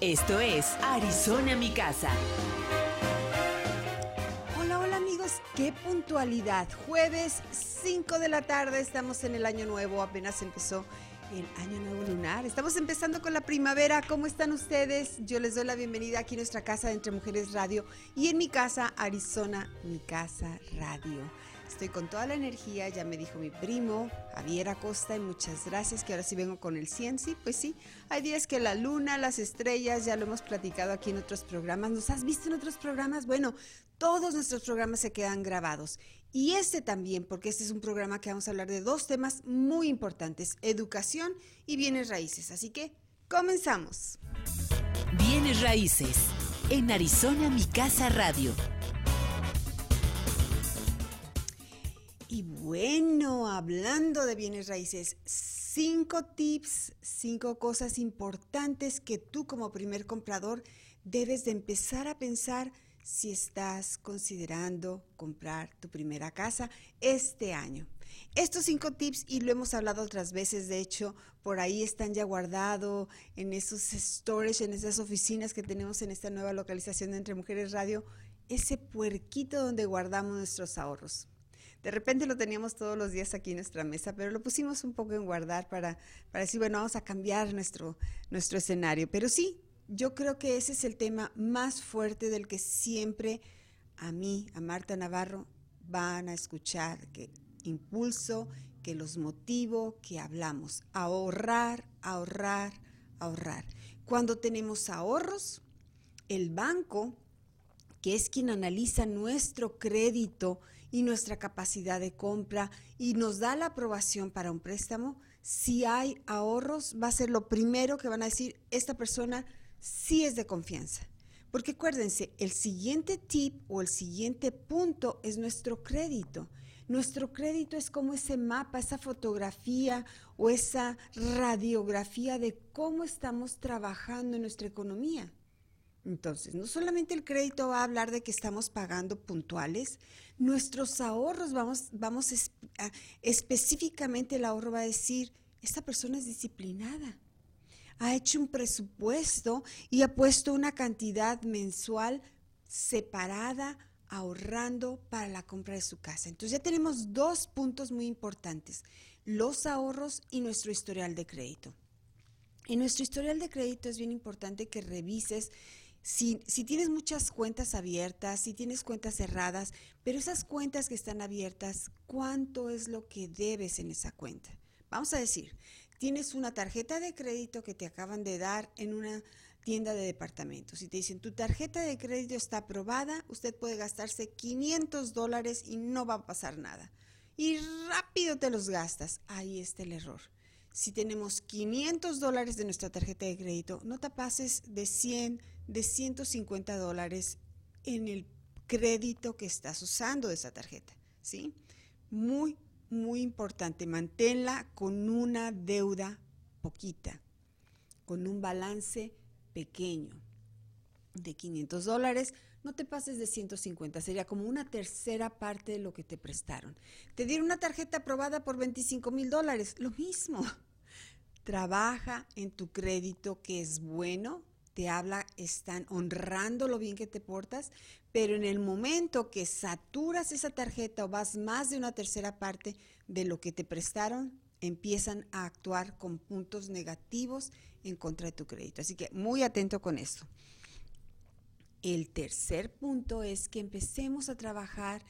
Esto es Arizona Mi Casa. Hola, hola amigos, qué puntualidad. Jueves 5 de la tarde, estamos en el año nuevo, apenas empezó el año nuevo lunar. Estamos empezando con la primavera. ¿Cómo están ustedes? Yo les doy la bienvenida aquí en nuestra casa de Entre Mujeres Radio y en mi casa, Arizona, mi casa radio. Estoy con toda la energía, ya me dijo mi primo, Javier Acosta, y muchas gracias, que ahora sí vengo con el 100, sí, pues sí, hay días que la luna, las estrellas, ya lo hemos platicado aquí en otros programas, ¿nos has visto en otros programas? Bueno, todos nuestros programas se quedan grabados. Y este también, porque este es un programa que vamos a hablar de dos temas muy importantes, educación y bienes raíces. Así que, comenzamos. Bienes raíces, en Arizona Mi Casa Radio. Y bueno, hablando de bienes raíces, cinco tips, cinco cosas importantes que tú como primer comprador debes de empezar a pensar si estás considerando comprar tu primera casa este año. Estos cinco tips, y lo hemos hablado otras veces, de hecho, por ahí están ya guardados en esos storage, en esas oficinas que tenemos en esta nueva localización de Entre Mujeres Radio, ese puerquito donde guardamos nuestros ahorros. De repente lo teníamos todos los días aquí en nuestra mesa, pero lo pusimos un poco en guardar para, para decir, bueno, vamos a cambiar nuestro, nuestro escenario. Pero sí, yo creo que ese es el tema más fuerte del que siempre a mí, a Marta Navarro, van a escuchar, que impulso, que los motivo, que hablamos. Ahorrar, ahorrar, ahorrar. Cuando tenemos ahorros, el banco que es quien analiza nuestro crédito y nuestra capacidad de compra y nos da la aprobación para un préstamo, si hay ahorros, va a ser lo primero que van a decir, esta persona sí es de confianza. Porque acuérdense, el siguiente tip o el siguiente punto es nuestro crédito. Nuestro crédito es como ese mapa, esa fotografía o esa radiografía de cómo estamos trabajando en nuestra economía. Entonces, no solamente el crédito va a hablar de que estamos pagando puntuales, nuestros ahorros, vamos, vamos específicamente el ahorro va a decir, esta persona es disciplinada, ha hecho un presupuesto y ha puesto una cantidad mensual separada, ahorrando para la compra de su casa. Entonces ya tenemos dos puntos muy importantes, los ahorros y nuestro historial de crédito. En nuestro historial de crédito es bien importante que revises si, tienes muchas cuentas abiertas, si tienes cuentas cerradas, pero esas cuentas que están abiertas, ¿cuánto es lo que debes en esa cuenta? Vamos a decir, tienes una tarjeta de crédito que te acaban de dar en una tienda de departamentos y te dicen, tu tarjeta de crédito está aprobada, usted puede gastarse 500 dólares y no va a pasar nada. Y rápido te los gastas. Ahí está el error. Si tenemos 500 dólares de nuestra tarjeta de crédito, no te pases de 100, de 150 dólares en el crédito que estás usando de esa tarjeta, ¿sí? Muy, muy importante, manténla con una deuda poquita, con un balance pequeño de 500 dólares, no te pases de 150, sería como una tercera parte de lo que te prestaron. Te dieron una tarjeta aprobada por 25 mil dólares, lo mismo. Trabaja en tu crédito que es bueno, te habla, están honrando lo bien que te portas, pero en el momento que saturas esa tarjeta o vas más de una tercera parte de lo que te prestaron, empiezan a actuar con puntos negativos en contra de tu crédito. Así que muy atento con esto. El tercer punto es que empecemos a trabajar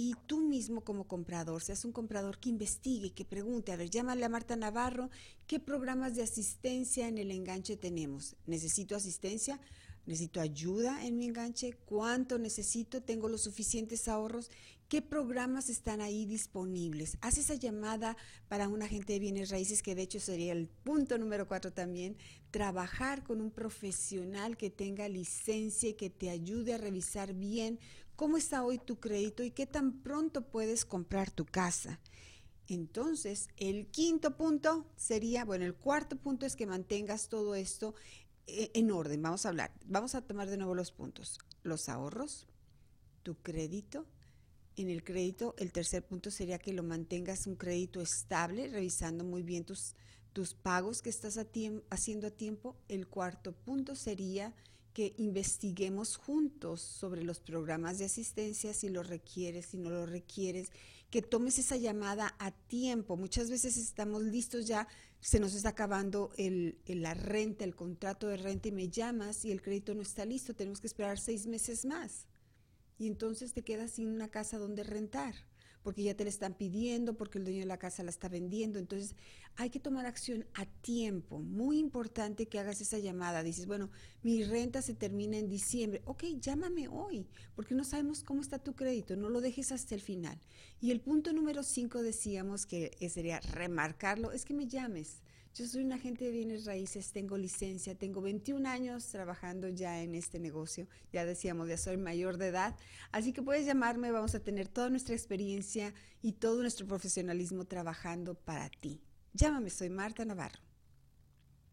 y tú mismo como comprador, seas un comprador que investigue, que pregunte, a ver, llámale a Marta Navarro, ¿qué programas de asistencia en el enganche tenemos? ¿Necesito asistencia? necesito ayuda en mi enganche, cuánto necesito, tengo los suficientes ahorros, qué programas están ahí disponibles. Haz esa llamada para un agente de bienes raíces, que de hecho sería el punto número cuatro también, trabajar con un profesional que tenga licencia y que te ayude a revisar bien cómo está hoy tu crédito y qué tan pronto puedes comprar tu casa. Entonces, el quinto punto sería, bueno, el cuarto punto es que mantengas todo esto eh, en orden. Vamos a hablar, vamos a tomar de nuevo los puntos. Los ahorros, tu crédito. En el crédito, el tercer punto sería que lo mantengas un crédito estable, revisando muy bien tus, tus pagos que estás haciendo a tiempo. El cuarto punto sería que investiguemos juntos sobre los programas de asistencia, si lo requieres, si no lo requieres, que tomes esa llamada a tiempo. Muchas veces estamos listos ya, se nos está acabando el, la renta, el contrato de renta y me llamas y el crédito no está listo, tenemos que esperar seis meses más. Y entonces te quedas sin una casa donde rentar porque ya te la están pidiendo, porque el dueño de la casa la está vendiendo. Entonces hay que tomar acción a tiempo. Muy importante que hagas esa llamada. Dices, bueno, mi renta se termina en diciembre. Ok, llámame hoy, porque no sabemos cómo está tu crédito. No lo dejes hasta el final. Y el punto número cinco decíamos que sería remarcarlo, es que me llames. Yo soy un agente de bienes raíces, tengo licencia, tengo 21 años trabajando ya en este negocio. Ya decíamos, ya soy mayor de edad. Así que puedes llamarme, vamos a tener toda nuestra experiencia y todo nuestro profesionalismo trabajando para ti. Llámame, soy Marta Navarro.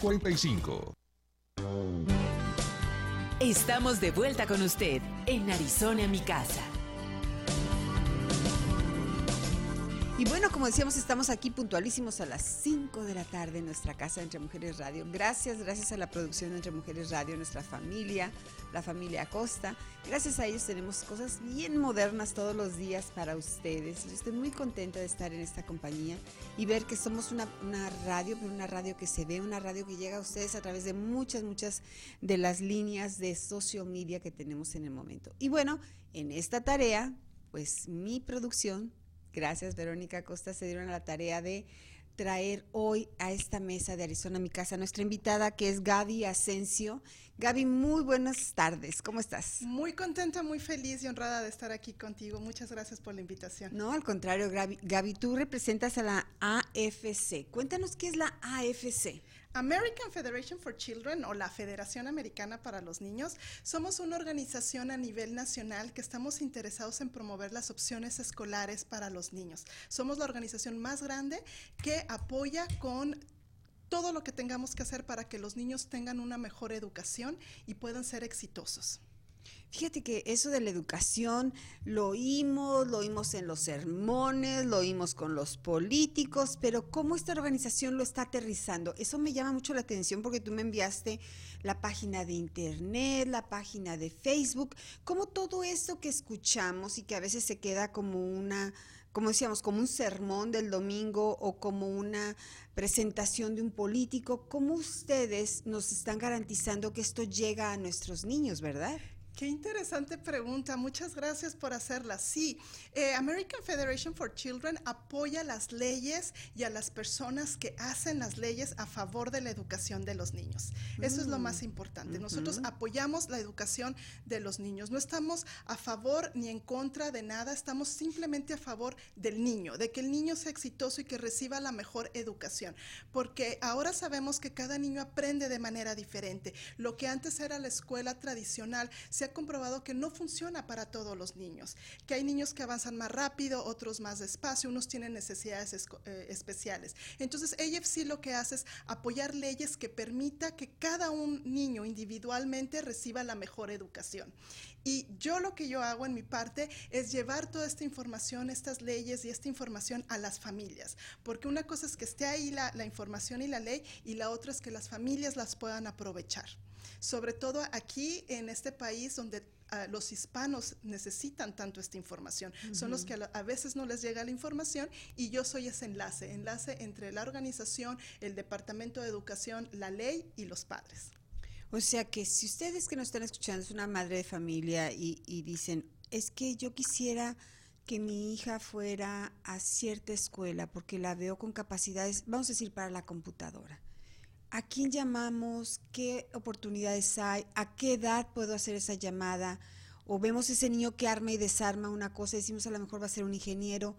45. Estamos de vuelta con usted en Arizona, mi casa. Y bueno, como decíamos, estamos aquí puntualísimos a las 5 de la tarde en nuestra casa Entre Mujeres Radio. Gracias, gracias a la producción de Entre Mujeres Radio, nuestra familia, la familia Acosta. Gracias a ellos tenemos cosas bien modernas todos los días para ustedes. Yo estoy muy contenta de estar en esta compañía y ver que somos una, una radio, pero una radio que se ve, una radio que llega a ustedes a través de muchas, muchas de las líneas de social media que tenemos en el momento. Y bueno, en esta tarea, pues mi producción Gracias, Verónica Costa. Se dieron a la tarea de traer hoy a esta mesa de Arizona, mi casa, nuestra invitada que es Gaby Asensio. Gaby, muy buenas tardes. ¿Cómo estás? Muy contenta, muy feliz y honrada de estar aquí contigo. Muchas gracias por la invitación. No, al contrario, Gaby, Gaby tú representas a la AFC. Cuéntanos qué es la AFC. American Federation for Children o la Federación Americana para los Niños, somos una organización a nivel nacional que estamos interesados en promover las opciones escolares para los niños. Somos la organización más grande que apoya con todo lo que tengamos que hacer para que los niños tengan una mejor educación y puedan ser exitosos. Fíjate que eso de la educación lo oímos, lo oímos en los sermones, lo oímos con los políticos, pero cómo esta organización lo está aterrizando, eso me llama mucho la atención porque tú me enviaste la página de internet, la página de Facebook, cómo todo esto que escuchamos y que a veces se queda como una, como decíamos, como un sermón del domingo o como una presentación de un político, cómo ustedes nos están garantizando que esto llega a nuestros niños, ¿verdad? Qué interesante pregunta, muchas gracias por hacerla. Sí, eh, American Federation for Children apoya las leyes y a las personas que hacen las leyes a favor de la educación de los niños. Eso es lo más mm, importante. Nosotros apoyamos la educación de los niños. No estamos a favor ni en contra de nada, estamos simplemente a favor del niño, de que el niño sea exitoso y que reciba la mejor educación. Porque ahora sabemos que cada niño aprende de manera diferente. Lo que antes era la escuela tradicional se ha comprobado que no funciona para todos los niños, que hay niños que avanzan más rápido, otros más despacio, unos tienen necesidades eh, especiales. Entonces, AFC lo que hace es apoyar leyes que permita que cada un niño individualmente reciba la mejor educación. Y yo lo que yo hago en mi parte es llevar toda esta información, estas leyes y esta información a las familias, porque una cosa es que esté ahí la información y la ley y la otra es que las familias las puedan aprovechar. Sobre todo aquí en este país donde uh, los hispanos necesitan tanto esta información. Uh -huh. Son los que a, a, veces no les llega la información y yo soy ese enlace, enlace entre la organización, el Departamento de Educación, la ley y los padres. O sea que si ustedes que nos están escuchando es una madre de familia y, y dicen, es que yo quisiera que mi hija fuera a cierta escuela porque la veo con capacidades, vamos a decir, para la computadora. ¿A quién llamamos? ¿Qué oportunidades hay? ¿A qué edad puedo hacer esa llamada? O vemos ese niño que arma y desarma una cosa y decimos a lo mejor va a ser un ingeniero.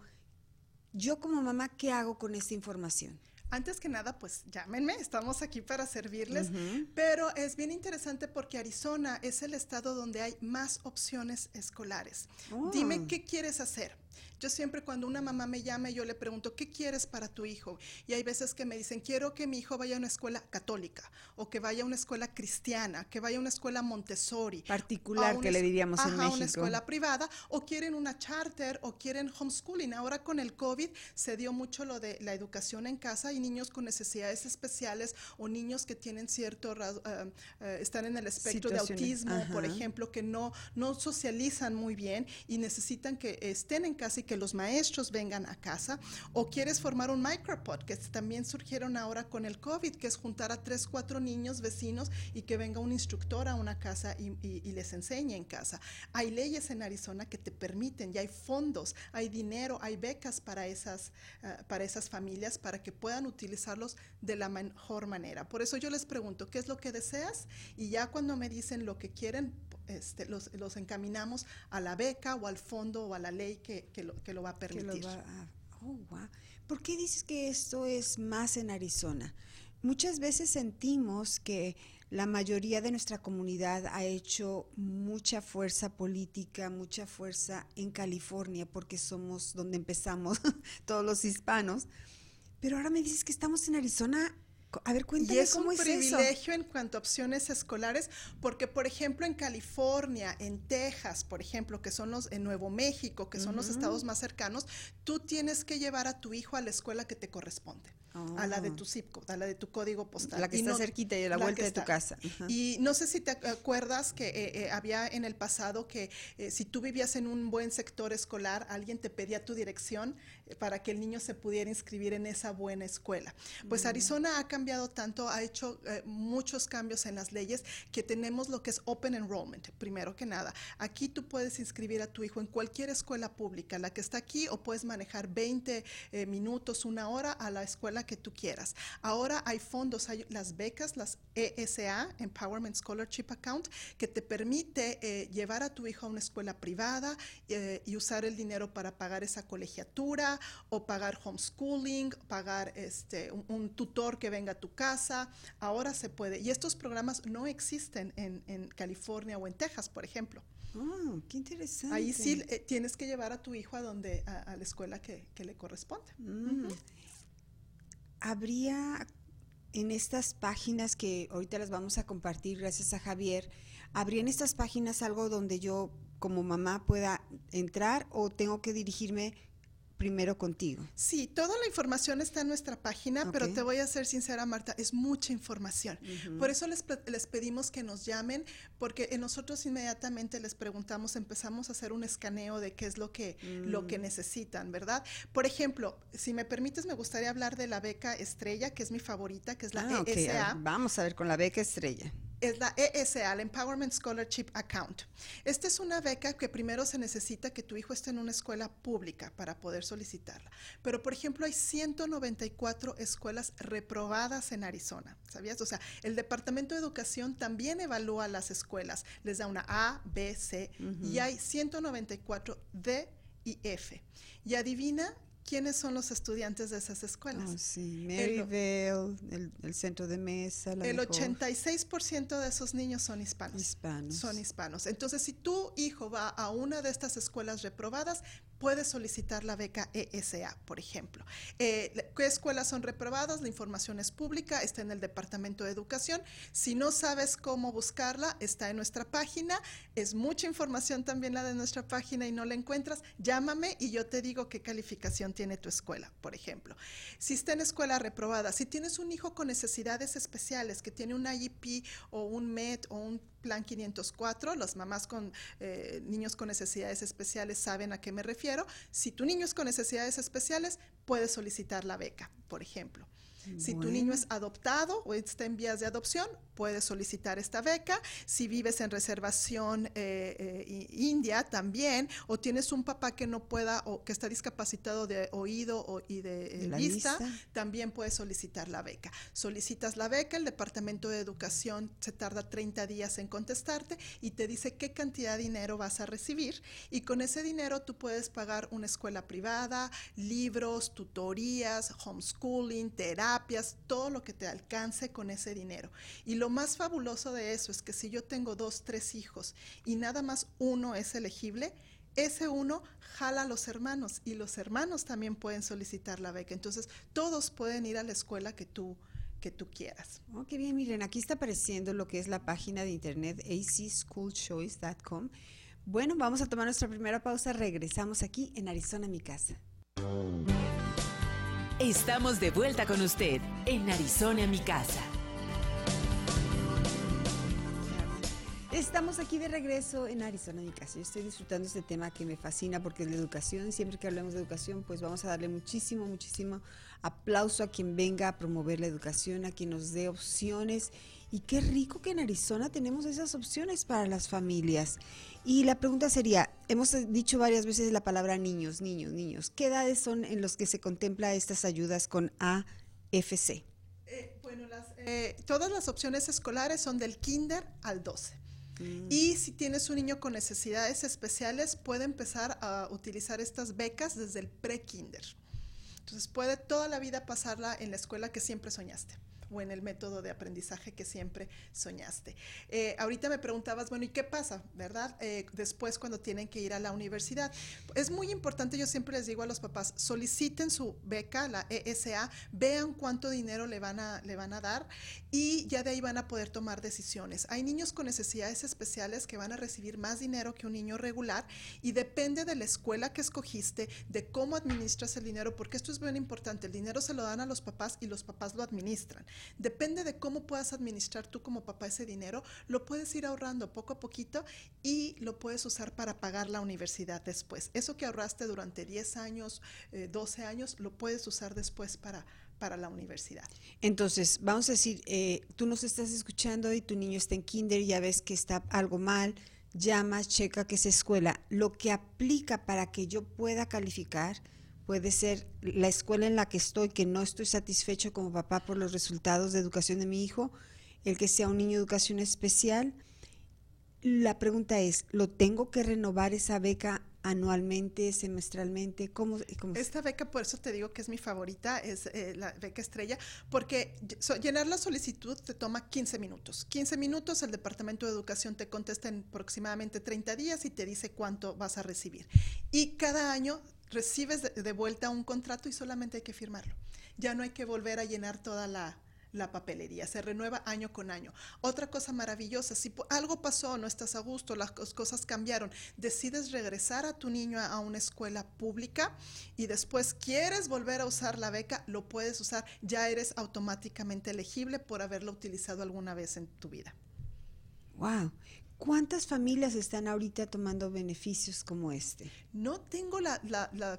Yo como mamá, ¿qué hago con esta información? Antes que nada, pues llámenme, estamos aquí para servirles, uh -huh. pero es bien interesante porque Arizona es el estado donde hay más opciones escolares. Oh. Dime qué quieres hacer. Yo siempre cuando una mamá me llama, yo le pregunto, ¿qué quieres para tu hijo? Y hay veces que me dicen, quiero que mi hijo vaya a una escuela católica, o que vaya a una escuela cristiana, que vaya a una escuela Montessori. Particular, que le diríamos ajá, en México. una escuela privada, o quieren una charter, o quieren homeschooling. Ahora con el COVID se dio mucho lo de la educación en casa y niños con necesidades especiales, o niños que tienen cierto, uh, uh, están en el espectro de autismo, ajá. por ejemplo, que no, no socializan muy bien y necesitan que estén en casa y que los maestros vengan a casa, o quieres formar un micropod, que también surgieron ahora con el COVID, que es juntar a tres, cuatro niños vecinos y que venga un instructor a una casa y, les enseñe en casa. Hay leyes en Arizona que te permiten, y hay fondos, hay dinero, hay becas para esas, uh, para esas familias para que puedan utilizarlos de la mejor manera. Por eso yo les pregunto, ¿qué es lo que deseas? Y ya cuando me dicen lo que quieren, este, los, los, encaminamos a la beca o al fondo o a la ley que, que, lo, que lo, va a permitir. Va a, oh, wow. ¿Por qué dices que esto es más en Arizona? Muchas veces sentimos que la mayoría de nuestra comunidad ha hecho mucha fuerza política, mucha fuerza en California, porque somos donde empezamos todos los hispanos. Pero ahora me dices que estamos en Arizona a ver, cuéntame y es cómo un es privilegio eso? en cuanto a opciones escolares, porque por ejemplo en California, en Texas, por ejemplo, que son los en Nuevo México, que son uh -huh. los estados más cercanos, tú tienes que llevar a tu hijo a la escuela que te corresponde. Oh. A la de tu zip code, a la de tu código postal. La que y está no, cerquita y a la, la vuelta de tu casa. Uh -huh. Y no sé si te acuerdas que eh, eh, había en el pasado que eh, si tú vivías en un buen sector escolar, alguien te pedía tu dirección para que el niño se pudiera inscribir en esa buena escuela. Pues mm. Arizona ha cambiado tanto, ha hecho eh, muchos cambios en las leyes que tenemos lo que es Open Enrollment, primero que nada. Aquí tú puedes inscribir a tu hijo en cualquier escuela pública, la que está aquí, o puedes manejar 20 eh, minutos, una hora a la escuela que tú quieras. Ahora hay fondos, hay las becas, las ESA, Empowerment Scholarship Account, que te permite eh, llevar a tu hijo a una escuela privada eh, y usar el dinero para pagar esa colegiatura o pagar homeschooling, pagar este, un, un tutor que venga a tu casa. Ahora se puede. Y estos programas no existen en, en California o en Texas, por ejemplo. Oh, qué interesante. Ahí sí eh, tienes que llevar a tu hijo a donde a, a la escuela que, que, le corresponde. Mm. Uh -huh. Habría en estas páginas que ahorita las vamos a compartir gracias a Javier, habría en estas páginas algo donde yo como mamá pueda entrar o tengo que dirigirme primero contigo. Sí, toda la información está en nuestra página, okay. pero te voy a ser sincera, Marta, es mucha información. Uh -huh. Por eso les, les, pedimos que nos llamen, porque nosotros inmediatamente les preguntamos, empezamos a hacer un escaneo de qué es lo que, mm. lo que necesitan, ¿verdad? Por ejemplo, si me permites, me gustaría hablar de la beca Estrella, que es mi favorita, que es la ah, ESA. Okay. Ver, vamos a ver con la beca Estrella es la ESA, la Empowerment Scholarship Account. Esta es una beca que primero se necesita que tu hijo esté en una escuela pública para poder solicitarla. Pero, por ejemplo, hay 194 escuelas reprobadas en Arizona, ¿sabías? O sea, el Departamento de Educación también evalúa las escuelas, les da una A, B, C, uh -huh. y hay 194 D y F. Y adivina ¿Quiénes son los estudiantes de esas escuelas? Oh, sí, Maryvale, el, el, centro de mesa. La el 86% de esos niños son hispanos. Hispanos. Son hispanos. Entonces, si tu hijo va a una de estas escuelas reprobadas, puedes solicitar la beca ESA, por ejemplo. Eh, ¿Qué escuelas son reprobadas? La información es pública, está en el Departamento de Educación. Si no sabes cómo buscarla, está en nuestra página. Es mucha información también la de nuestra página y no la encuentras, llámame y yo te digo qué calificación tiene tu escuela, por ejemplo. Si está en escuela reprobada, si tienes un hijo con necesidades especiales, que tiene un IEP o un MED o un Plan 504, las mamás con eh, niños con necesidades especiales saben a qué me refiero. Si tu niño es con necesidades especiales, puedes solicitar la beca, por ejemplo. Si tu niño es adoptado o está en vías de adopción, puedes solicitar esta beca. Si vives en reservación eh, eh, india también, o tienes un papá que no pueda o que está discapacitado de oído y de, eh, vista, también puedes solicitar la beca. Solicitas la beca, el Departamento de Educación se tarda 30 días en contestarte y te dice qué cantidad de dinero vas a recibir y con ese dinero tú puedes pagar una escuela privada, libros, tutorías, homeschooling, terapia todo lo que te alcance con ese dinero. Y lo más fabuloso de eso es que si yo tengo dos, tres hijos y nada más uno es elegible, ese uno jala a los hermanos y los hermanos también pueden solicitar la beca. Entonces, todos pueden ir a la escuela que tú, que tú quieras. Oh, qué bien, miren, aquí está apareciendo lo que es la página de internet acschoolchoice.com. Bueno, vamos a tomar nuestra primera pausa. Regresamos aquí en Arizona, mi casa. Estamos de vuelta con usted en Arizona, mi casa. Estamos aquí de regreso en Arizona, mi casa. Yo estoy disfrutando este tema que me fascina porque es la educación. Siempre que hablemos de educación, pues vamos a darle muchísimo, muchísimo aplauso a quien venga a promover la educación, a quien nos dé opciones. Y qué rico que en Arizona tenemos esas opciones para las familias. Y la pregunta sería, hemos dicho varias veces la palabra niños, niños, niños. ¿Qué edades son en los que se contempla estas ayudas con AFC? Eh, bueno, eh, todas las opciones escolares son del kinder al 12. Mm. Y si tienes un niño con necesidades especiales, puede empezar a utilizar estas becas desde el pre-kinder. Entonces puede toda la vida pasarla en la escuela que siempre soñaste o en el método de aprendizaje que siempre soñaste. Eh, ahorita me preguntabas, bueno, ¿y qué pasa, verdad? Eh, después cuando tienen que ir a la universidad. Es muy importante, yo siempre les digo a los papás, soliciten su beca, la ESA, vean cuánto dinero le van a, le van a dar y ya de ahí van a poder tomar decisiones. Hay niños con necesidades especiales que van a recibir más dinero que un niño regular y depende de la escuela que escogiste, de cómo administras el dinero, porque esto es bien importante, el dinero se lo dan a los papás y los papás lo administran. Depende de cómo puedas administrar tú como papá ese dinero, lo puedes ir ahorrando poco a poquito y lo puedes usar para pagar la universidad después. Eso que ahorraste durante 10 años, 12 eh, años, lo puedes usar después para para la universidad. Entonces, vamos a decir, eh, tú nos estás escuchando y tu niño está en kinder ya ves que está algo mal, llamas, checa que es escuela. Lo que aplica para que yo pueda calificar puede ser la escuela en la que estoy, que no estoy satisfecho como papá por los resultados de educación de mi hijo, el que sea un niño de educación especial. La pregunta es, ¿lo tengo que renovar esa beca anualmente, semestralmente? ¿Cómo, Esta beca, por eso te digo que es mi favorita, es eh, la beca estrella, porque llenar la solicitud te toma 15 minutos. 15 minutos, el Departamento de Educación te contesta en aproximadamente 30 días y te dice cuánto vas a recibir. Y cada año recibes de, vuelta un contrato y solamente hay que firmarlo. Ya no hay que volver a llenar toda la, papelería, se renueva año con año. Otra cosa maravillosa, si algo pasó, no estás a gusto, las cosas cambiaron, decides regresar a tu niño a una escuela pública y después quieres volver a usar la beca, lo puedes usar, ya eres automáticamente elegible por haberlo utilizado alguna vez en tu vida. Wow. ¿Cuántas familias están ahorita tomando beneficios como este? No tengo la,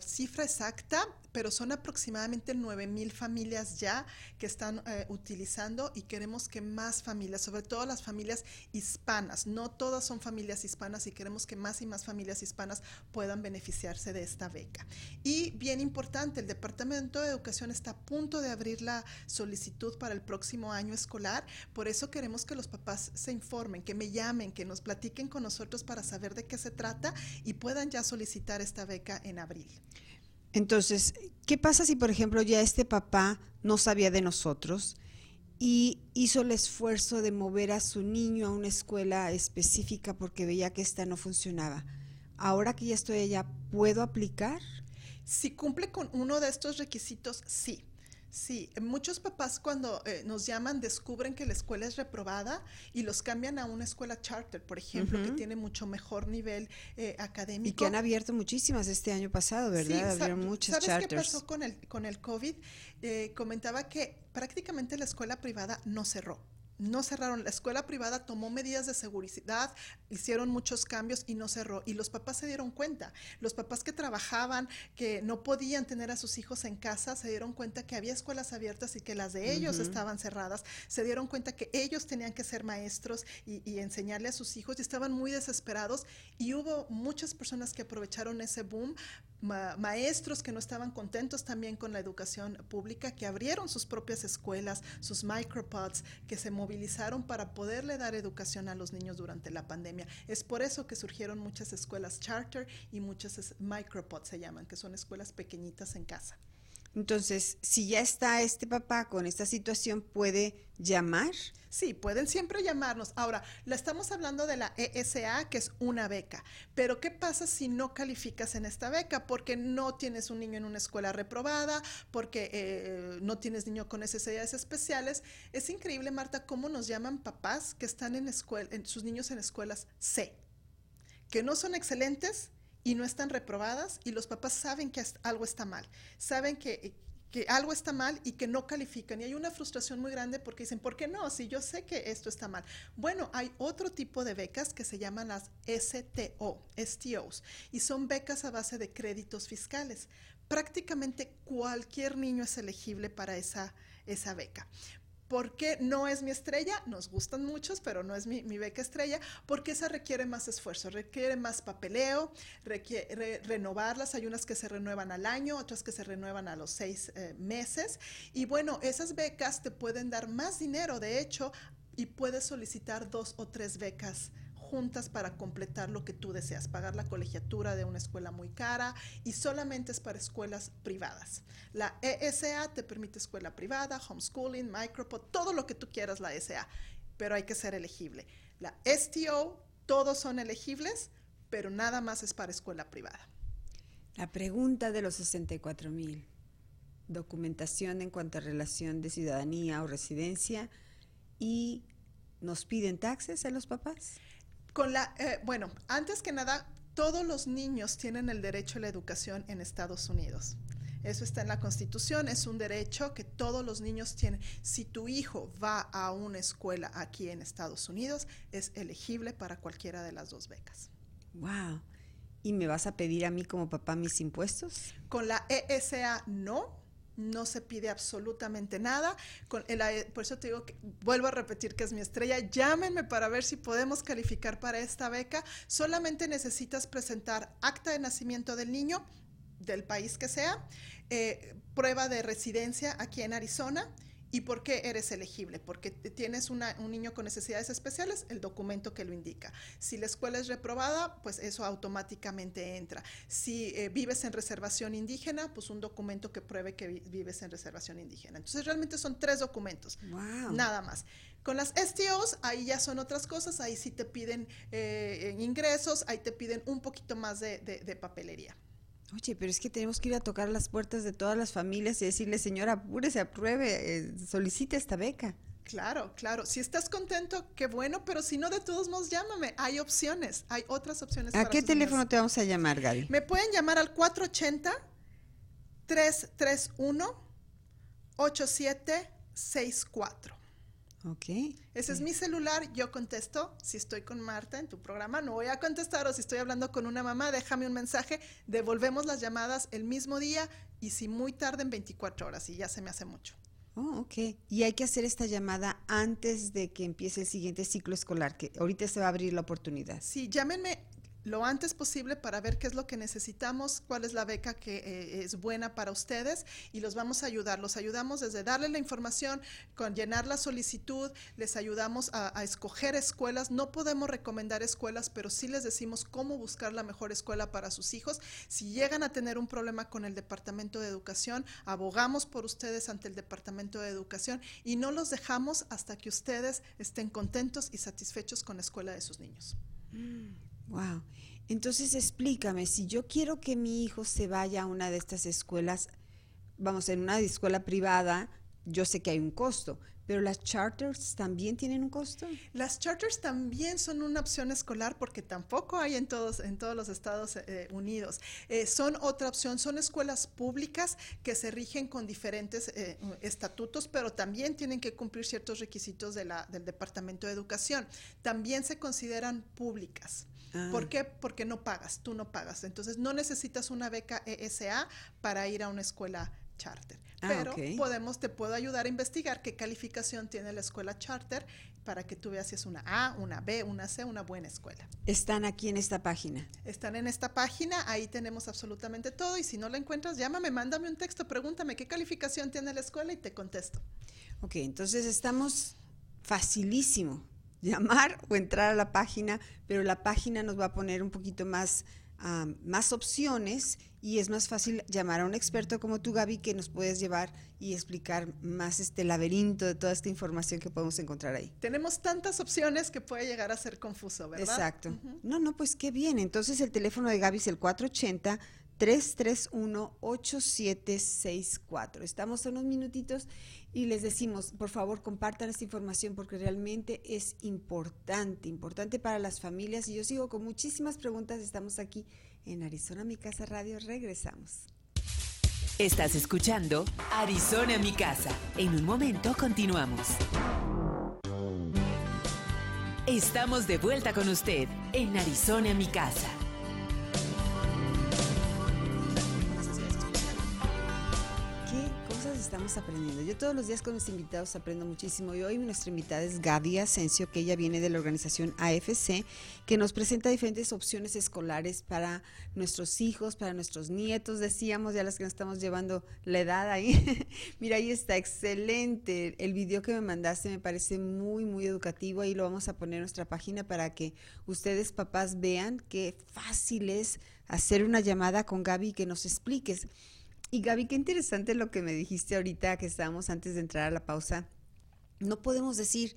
cifra exacta, pero son aproximadamente 9 mil familias ya que están eh, utilizando y queremos que más familias, sobre todo las familias hispanas, no todas son familias hispanas y queremos que más y más familias hispanas puedan beneficiarse de esta beca. Y bien importante, el Departamento de Educación está a punto de abrir la solicitud para el próximo año escolar, por eso queremos que los papás se informen, que me llamen, que nos platiquen con nosotros para saber de qué se trata y puedan ya solicitar esta beca en abril. Entonces, ¿qué pasa si, por ejemplo, ya este papá no sabía de nosotros y hizo el esfuerzo de mover a su niño a una escuela específica porque veía que esta no funcionaba? Ahora que ya estoy allá, ¿puedo aplicar? Si cumple con uno de estos requisitos, sí. Sí, muchos papás cuando eh, nos llaman descubren que la escuela es reprobada y los cambian a una escuela charter, por ejemplo, que tiene mucho mejor nivel eh, académico. Y que han abierto muchísimas este año pasado, ¿verdad? Sí, Abrieron muchas ¿Sabes qué pasó con el, con el COVID? Eh, comentaba que prácticamente la escuela privada no cerró no cerraron. La escuela privada tomó medidas de seguridad, hicieron muchos cambios y no cerró. Y los papás se dieron cuenta. Los papás que trabajaban, que no podían tener a sus hijos en casa, se dieron cuenta que había escuelas abiertas y que las de ellos estaban cerradas. Se dieron cuenta que ellos tenían que ser maestros y, enseñarle a sus hijos y estaban muy desesperados. Y hubo muchas personas que aprovecharon ese boom maestros que no estaban contentos también con la educación pública, que abrieron sus propias escuelas, sus micropods, que se movilizaron para poderle dar educación a los niños durante la pandemia. Es por eso que surgieron muchas escuelas charter y muchas micropods se llaman, que son escuelas pequeñitas en casa. Entonces, si ya está este papá con esta situación, ¿puede llamar? Sí, pueden siempre llamarnos. Ahora, la estamos hablando de la ESA, que es una beca. Pero, ¿qué pasa si no calificas en esta beca? Porque no tienes un niño en una escuela reprobada, porque eh, no tienes niño con necesidades especiales. Es increíble, Marta, cómo nos llaman papás que están en, escuela, en sus niños en escuelas C, que no son excelentes, y no están reprobadas y los papás saben que algo está mal, saben que, que algo está mal y que no califican. Y hay una frustración muy grande porque dicen, ¿por qué no? Si yo sé que esto está mal. Bueno, hay otro tipo de becas que se llaman las STO, STOs, y son becas a base de créditos fiscales. Prácticamente cualquier niño es elegible para esa, esa beca. ¿Por qué no es mi estrella? Nos gustan muchos, pero no es mi, beca estrella, porque esa requiere más esfuerzo, requiere más papeleo, requiere renovarlas. Hay unas que se renuevan al año, otras que se renuevan a los seis eh, meses. Y bueno, esas becas te pueden dar más dinero, de hecho, y puedes solicitar dos o tres becas juntas para completar lo que tú deseas, pagar la colegiatura de una escuela muy cara y solamente es para escuelas privadas. La ESA te permite escuela privada, homeschooling, micropod, todo lo que tú quieras la ESA, pero hay que ser elegible. La STO, todos son elegibles, pero nada más es para escuela privada. La pregunta de los 64 mil, documentación en cuanto a relación de ciudadanía o residencia y nos piden taxes a los papás. Con la, eh, bueno, antes que nada, todos los niños tienen el derecho a la educación en Estados Unidos. Eso está en la Constitución, es un derecho que todos los niños tienen. Si tu hijo va a una escuela aquí en Estados Unidos, es elegible para cualquiera de las dos becas. Wow. ¿Y me vas a pedir a mí como papá mis impuestos? Con la ESA no, no se pide absolutamente nada. Con el, por eso te digo que vuelvo a repetir que es mi estrella. Llámenme para ver si podemos calificar para esta beca. Solamente necesitas presentar acta de nacimiento del niño, del país que sea, eh, prueba de residencia aquí en Arizona ¿Y por qué eres elegible? Porque tienes un niño con necesidades especiales, el documento que lo indica. Si la escuela es reprobada, pues eso automáticamente entra. Si eh, vives en reservación indígena, pues un documento que pruebe que vives en reservación indígena. Entonces realmente son tres documentos, nada más. Con las STOs, ahí ya son otras cosas, ahí sí te piden eh, ingresos, ahí te piden un poquito más de papelería. Oye, pero es que tenemos que ir a tocar las puertas de todas las familias y decirle, señora, apúrese, apruebe, eh, solicite esta beca. Claro, claro. Si estás contento, qué bueno, pero si no, de todos modos, llámame. Hay opciones, hay otras opciones. ¿A qué teléfono te vamos a llamar, Gaby? Me pueden llamar al 480-331-8764. Ok. Ese es mi celular, yo contesto. Si estoy con Marta en tu programa, no voy a contestar. O si estoy hablando con una mamá, déjame un mensaje. Devolvemos las llamadas el mismo día y si muy tarde en 24 horas y ya se me hace mucho. Oh, ok. Y hay que hacer esta llamada antes de que empiece el siguiente ciclo escolar, que ahorita se va a abrir la oportunidad. Sí, llámenme lo antes posible para ver qué es lo que necesitamos, cuál es la beca que eh, es buena para ustedes y los vamos a ayudar. Los ayudamos desde darle la información, con llenar la solicitud, les ayudamos a, a, escoger escuelas. No podemos recomendar escuelas, pero sí les decimos cómo buscar la mejor escuela para sus hijos. Si llegan a tener un problema con el Departamento de Educación, abogamos por ustedes ante el Departamento de Educación y no los dejamos hasta que ustedes estén contentos y satisfechos con la escuela de sus niños. Wow. Entonces explícame, si yo quiero que mi hijo se vaya a una de estas escuelas, vamos, en una escuela privada, yo sé que hay un costo, pero las charters también tienen un costo. Las charters también son una opción escolar porque tampoco hay en todos, en todos los Estados eh, Unidos. Eh, son otra opción, son escuelas públicas que se rigen con diferentes eh, estatutos, pero también tienen que cumplir ciertos requisitos de la, del Departamento de Educación. También se consideran públicas. Ah. ¿Por qué? Porque no pagas, tú no pagas. Entonces no necesitas una beca ESA para ir a una escuela charter. Ah, pero podemos, te puedo ayudar a investigar qué calificación tiene la escuela charter para que tú veas si es una A, una B, una C, una buena escuela. Están aquí en esta página. Están en esta página, ahí tenemos absolutamente todo y si no la encuentras, llámame, mándame un texto, pregúntame qué calificación tiene la escuela y te contesto. Ok, entonces estamos facilísimo llamar o entrar a la página, pero la página nos va a poner un poquito más más opciones y es más fácil llamar a un experto como tú, Gaby, que nos puedes llevar y explicar más este laberinto de toda esta información que podemos encontrar ahí. Tenemos tantas opciones que puede llegar a ser confuso, ¿verdad? Exacto. No, no, pues qué bien. Entonces el teléfono de Gaby es el 480 331-8764. Estamos en unos minutitos y les decimos, por favor, compartan esta información porque realmente es importante, importante para las familias. Y yo sigo con muchísimas preguntas. Estamos aquí en Arizona, mi casa radio. Regresamos. Estás escuchando Arizona, mi casa. En un momento continuamos. Estamos de vuelta con usted en Arizona, mi casa. Estamos aprendiendo. Yo todos los días con mis invitados aprendo muchísimo y hoy nuestra invitada es Gaby Asensio, que ella viene de la organización AFC, que nos presenta diferentes opciones escolares para nuestros hijos, para nuestros nietos, decíamos, ya las que nos estamos llevando la edad ahí. Mira, ahí está, excelente. El video que me mandaste me parece muy, muy educativo. Ahí lo vamos a poner en nuestra página para que ustedes, papás, vean qué fácil es hacer una llamada con Gaby y que nos expliques. Y Gaby, qué interesante lo que me dijiste ahorita que estábamos antes de entrar a la pausa. No podemos decir,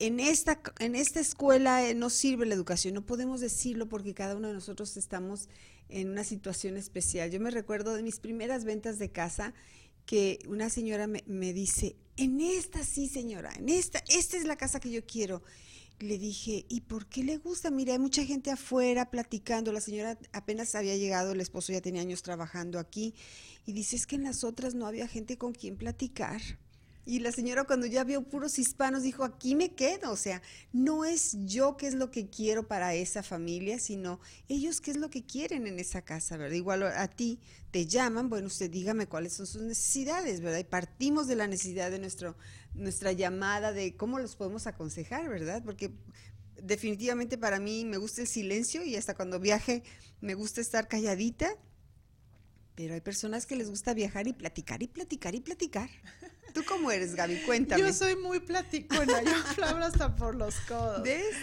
en esta, en esta escuela eh, no sirve la educación, no podemos decirlo porque cada uno de nosotros estamos en una situación especial. Yo me recuerdo de mis primeras ventas de casa que una señora me, me dice, en esta sí señora, en esta, esta es la casa que yo quiero le dije, ¿y por qué le gusta? Mira, hay mucha gente afuera platicando. La señora apenas había llegado, el esposo ya tenía años trabajando aquí. Y dice, es que en las otras no había gente con quien platicar. Y la señora cuando ya vio puros hispanos dijo, aquí me quedo. O sea, no es yo qué es lo que quiero para esa familia, sino ellos qué es lo que quieren en esa casa, ¿verdad? Igual a ti te llaman, bueno, usted dígame cuáles son sus necesidades, ¿verdad? Y partimos de la necesidad de nuestro nuestra llamada de cómo los podemos aconsejar, ¿verdad? Porque definitivamente para mí me gusta el silencio y hasta cuando viaje me gusta estar calladita, pero hay personas que les gusta viajar y platicar y platicar y platicar. ¿Tú cómo eres, Gaby? Cuéntame. Yo soy muy platicona, yo hablo hasta por los codos. ¿Ves?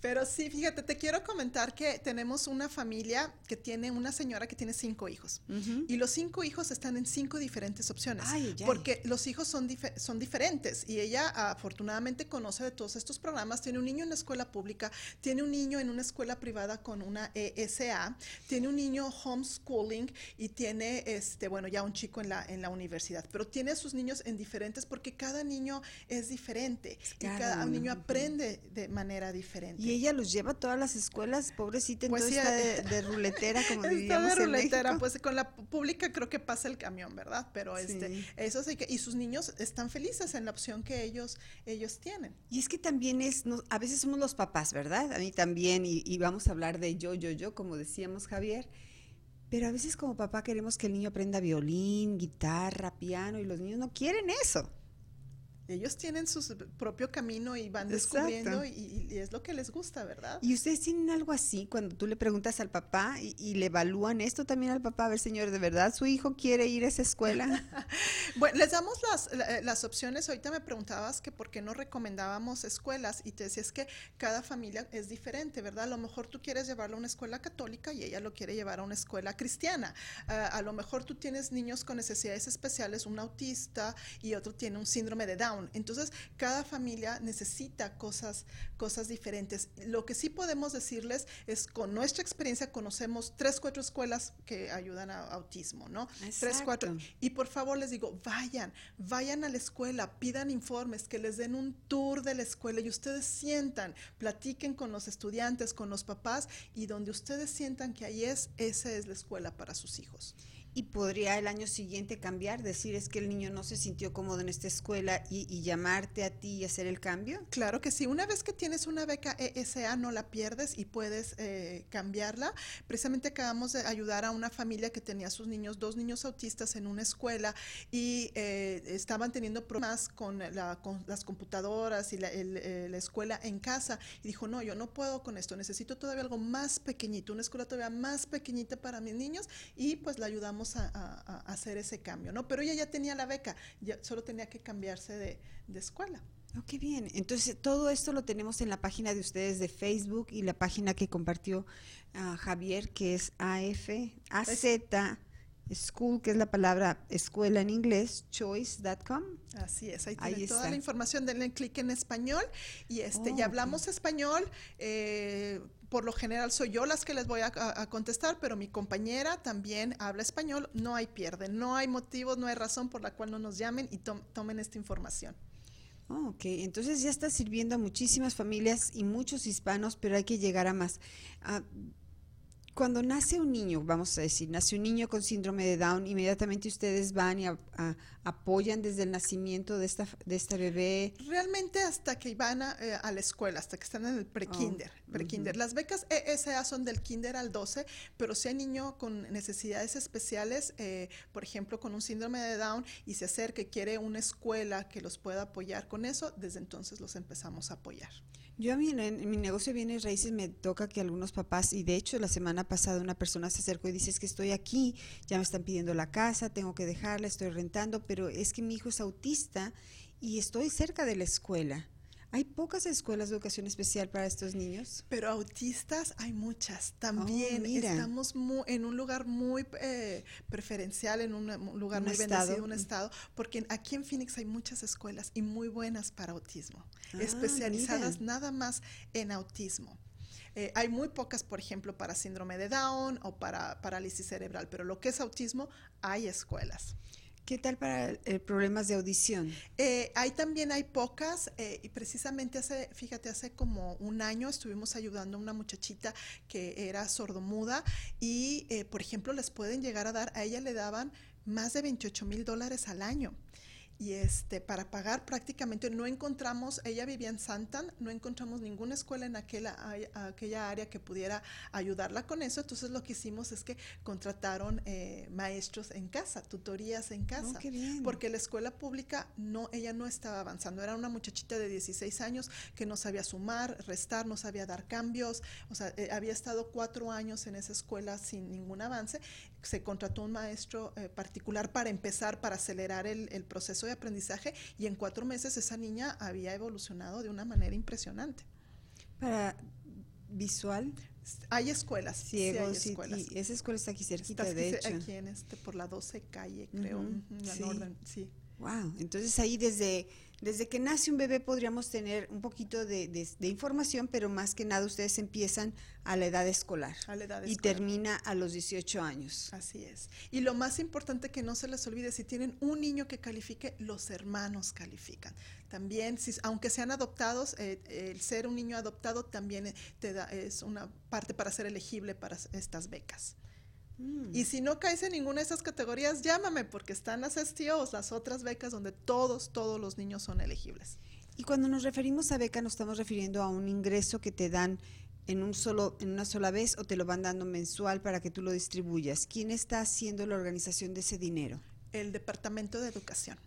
Pero sí, fíjate, te quiero comentar que tenemos una familia que tiene una señora que tiene cinco hijos. Y los cinco hijos están en cinco diferentes opciones. Porque los hijos son, son diferentes. Y ella afortunadamente conoce de todos estos programas. Tiene un niño en la escuela pública, tiene un niño en una escuela privada con una ESA, tiene un niño homeschooling y tiene, este, bueno, ya un chico en la, en la universidad. Pero tiene a sus niños en diferentes porque cada niño es diferente. y cada niño aprende de manera diferente ella los lleva a todas las escuelas, pobrecita, pues entonces está de, ruletera, como diríamos de ruletera, pues con la pública creo que pasa el camión, ¿verdad? Pero este, eso sí que, y sus niños están felices en la opción que ellos, ellos tienen. Y es que también es, a veces somos los papás, ¿verdad? A mí también, y, y vamos a hablar de yo, yo, yo, como decíamos Javier. Pero a veces como papá queremos que el niño aprenda violín, guitarra, piano, y los niños no quieren eso ellos tienen su propio camino y van descubriendo y, es lo que les gusta, ¿verdad? Y ustedes tienen algo así cuando tú le preguntas al papá y, le evalúan esto también al papá, a ver, señor, ¿de verdad su hijo quiere ir a esa escuela? bueno, les damos las, las opciones. Ahorita me preguntabas que por qué no recomendábamos escuelas y te decía es que cada familia es diferente, ¿verdad? A lo mejor tú quieres llevarlo a una escuela católica y ella lo quiere llevar a una escuela cristiana. Ah, a lo mejor tú tienes niños con necesidades especiales, un autista y otro tiene un síndrome de Down Down. Entonces, cada familia necesita cosas, cosas diferentes. Lo que sí podemos decirles es, con nuestra experiencia, conocemos tres, cuatro escuelas que ayudan a autismo, ¿no? Tres, cuatro. Y por favor les digo, vayan, vayan a la escuela, pidan informes, que les den un tour de la escuela y ustedes sientan, platiquen con los estudiantes, con los papás y donde ustedes sientan que ahí es, esa es la escuela para sus hijos y podría el año siguiente cambiar, decir es que el niño no se sintió cómodo en esta escuela y, llamarte a ti y hacer el cambio? Claro que sí, una vez que tienes una beca ESA no la pierdes y puedes eh, cambiarla. Precisamente acabamos de ayudar a una familia que tenía sus niños, dos niños autistas en una escuela y eh, estaban teniendo problemas con, las computadoras y eh, la, escuela en casa y dijo, no, yo no puedo con esto, necesito todavía algo más pequeñito, una escuela todavía más pequeñita para mis niños y pues la ayudamos a, hacer ese cambio, ¿no? Pero ella ya tenía la beca, ya solo tenía que cambiarse de, escuela. Oh, qué bien. Entonces, todo esto lo tenemos en la página de ustedes de Facebook y la página que compartió ah, Javier, que es AF, AZ, School, que es la palabra escuela en inglés, choice.com. Así es, ahí tiene toda la información, denle clic en español y este, ya oh, hablamos español. Eh, por lo general soy yo las que les voy a, contestar, pero mi compañera también habla español, no hay pierde, no hay motivos, no hay razón por la cual no nos llamen y tomen esta información. Oh, ok, entonces ya está sirviendo a muchísimas familias y muchos hispanos, pero hay que llegar a más. Ah, cuando nace un niño, vamos a decir, nace un niño con síndrome de Down, inmediatamente ustedes van y apoyan desde el nacimiento de esta, de esta bebé. Realmente hasta que van a, eh, la escuela, hasta que están en el pre-kinder. Oh, Las becas ESA son del kinder al 12, pero si hay niño con necesidades especiales, eh, por ejemplo, con un síndrome de Down y se acerca y quiere una escuela que los pueda apoyar con eso, desde entonces los empezamos a apoyar. Yo a mí en, mi negocio de raíces me toca que algunos papás, y de hecho la semana pasada una persona se acercó y dice es que estoy aquí, ya me están pidiendo la casa, tengo que dejarla, estoy rentando, pero es que mi hijo es autista y estoy cerca de la escuela. Hay pocas escuelas de educación especial para estos niños. Pero autistas hay muchas. También oh, estamos en un lugar muy eh, preferencial, en un, lugar muy bendecido, un estado, porque aquí en Phoenix hay muchas escuelas y muy buenas para autismo, ah, especializadas nada más en autismo. Eh, hay muy pocas, por ejemplo, para síndrome de Down o para parálisis cerebral, pero lo que es autismo, hay escuelas. ¿Qué tal para eh, problemas de audición? Eh, ahí también hay pocas eh, y precisamente hace, fíjate, hace como un año estuvimos ayudando a una muchachita que era sordomuda y, por ejemplo, les pueden llegar a dar, a ella le daban más de 28 mil dólares al año y este para pagar prácticamente no encontramos ella vivía en Santan no encontramos ninguna escuela en aquella aquella área que pudiera ayudarla con eso. Entonces lo que hicimos es que contrataron eh, maestros en casa tutorías en casa oh, porque la escuela pública no ella no estaba avanzando. Era una muchachita de 16 años que no sabía sumar restar no sabía dar cambios. O sea eh, había estado cuatro años en esa escuela sin ningún avance se contrató un maestro eh, particular para empezar para acelerar el, el proceso aprendizaje y en cuatro meses esa niña había evolucionado de una manera impresionante. Para visual. Hay escuelas. Ciegos, sí, escuelas. Y, esa escuela está aquí cerquita, de hecho. Aquí en este, por la 12 calle, creo, la sí. sí. Wow, entonces ahí desde desde que nace un bebé podríamos tener un poquito de, información, pero más que nada ustedes empiezan a la edad escolar. A la edad y termina a los 18 años. Así es. Y lo más importante que no se les olvide, si tienen un niño que califique, los hermanos califican. También, si, aunque sean adoptados, eh, el ser un niño adoptado también eh, te da, es una parte para ser elegible para estas becas. Mm. Y si no caes en ninguna de esas categorías, llámame porque están las STOs, las otras becas donde todos, todos los niños son elegibles. Y cuando nos referimos a beca, nos estamos refiriendo a un ingreso que te dan en un solo en una sola vez o te lo van dando mensual para que tú lo distribuyas. ¿Quién está haciendo la organización de ese dinero? El Departamento de Educación.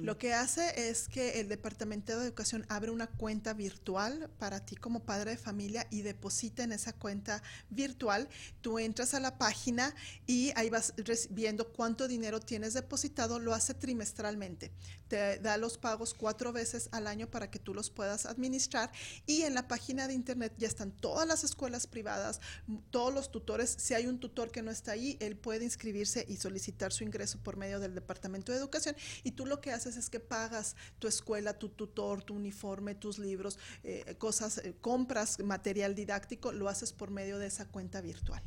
Lo que hace es que el Departamento de Educación abre una cuenta virtual para ti como padre de familia y deposita en esa cuenta virtual. Tú entras a la página y ahí vas viendo cuánto dinero tienes depositado, lo hace trimestralmente. Te da los pagos cuatro veces al año para que tú los puedas administrar y en la página de internet ya están todas las escuelas privadas, todos los tutores. Si hay un tutor que no está ahí, él puede inscribirse y solicitar su ingreso por medio del Departamento de Educación y tú lo que haces es que pagas tu escuela, tu tutor, tu uniforme, tus libros, eh, cosas, eh, compras material didáctico, lo haces por medio de esa cuenta virtual.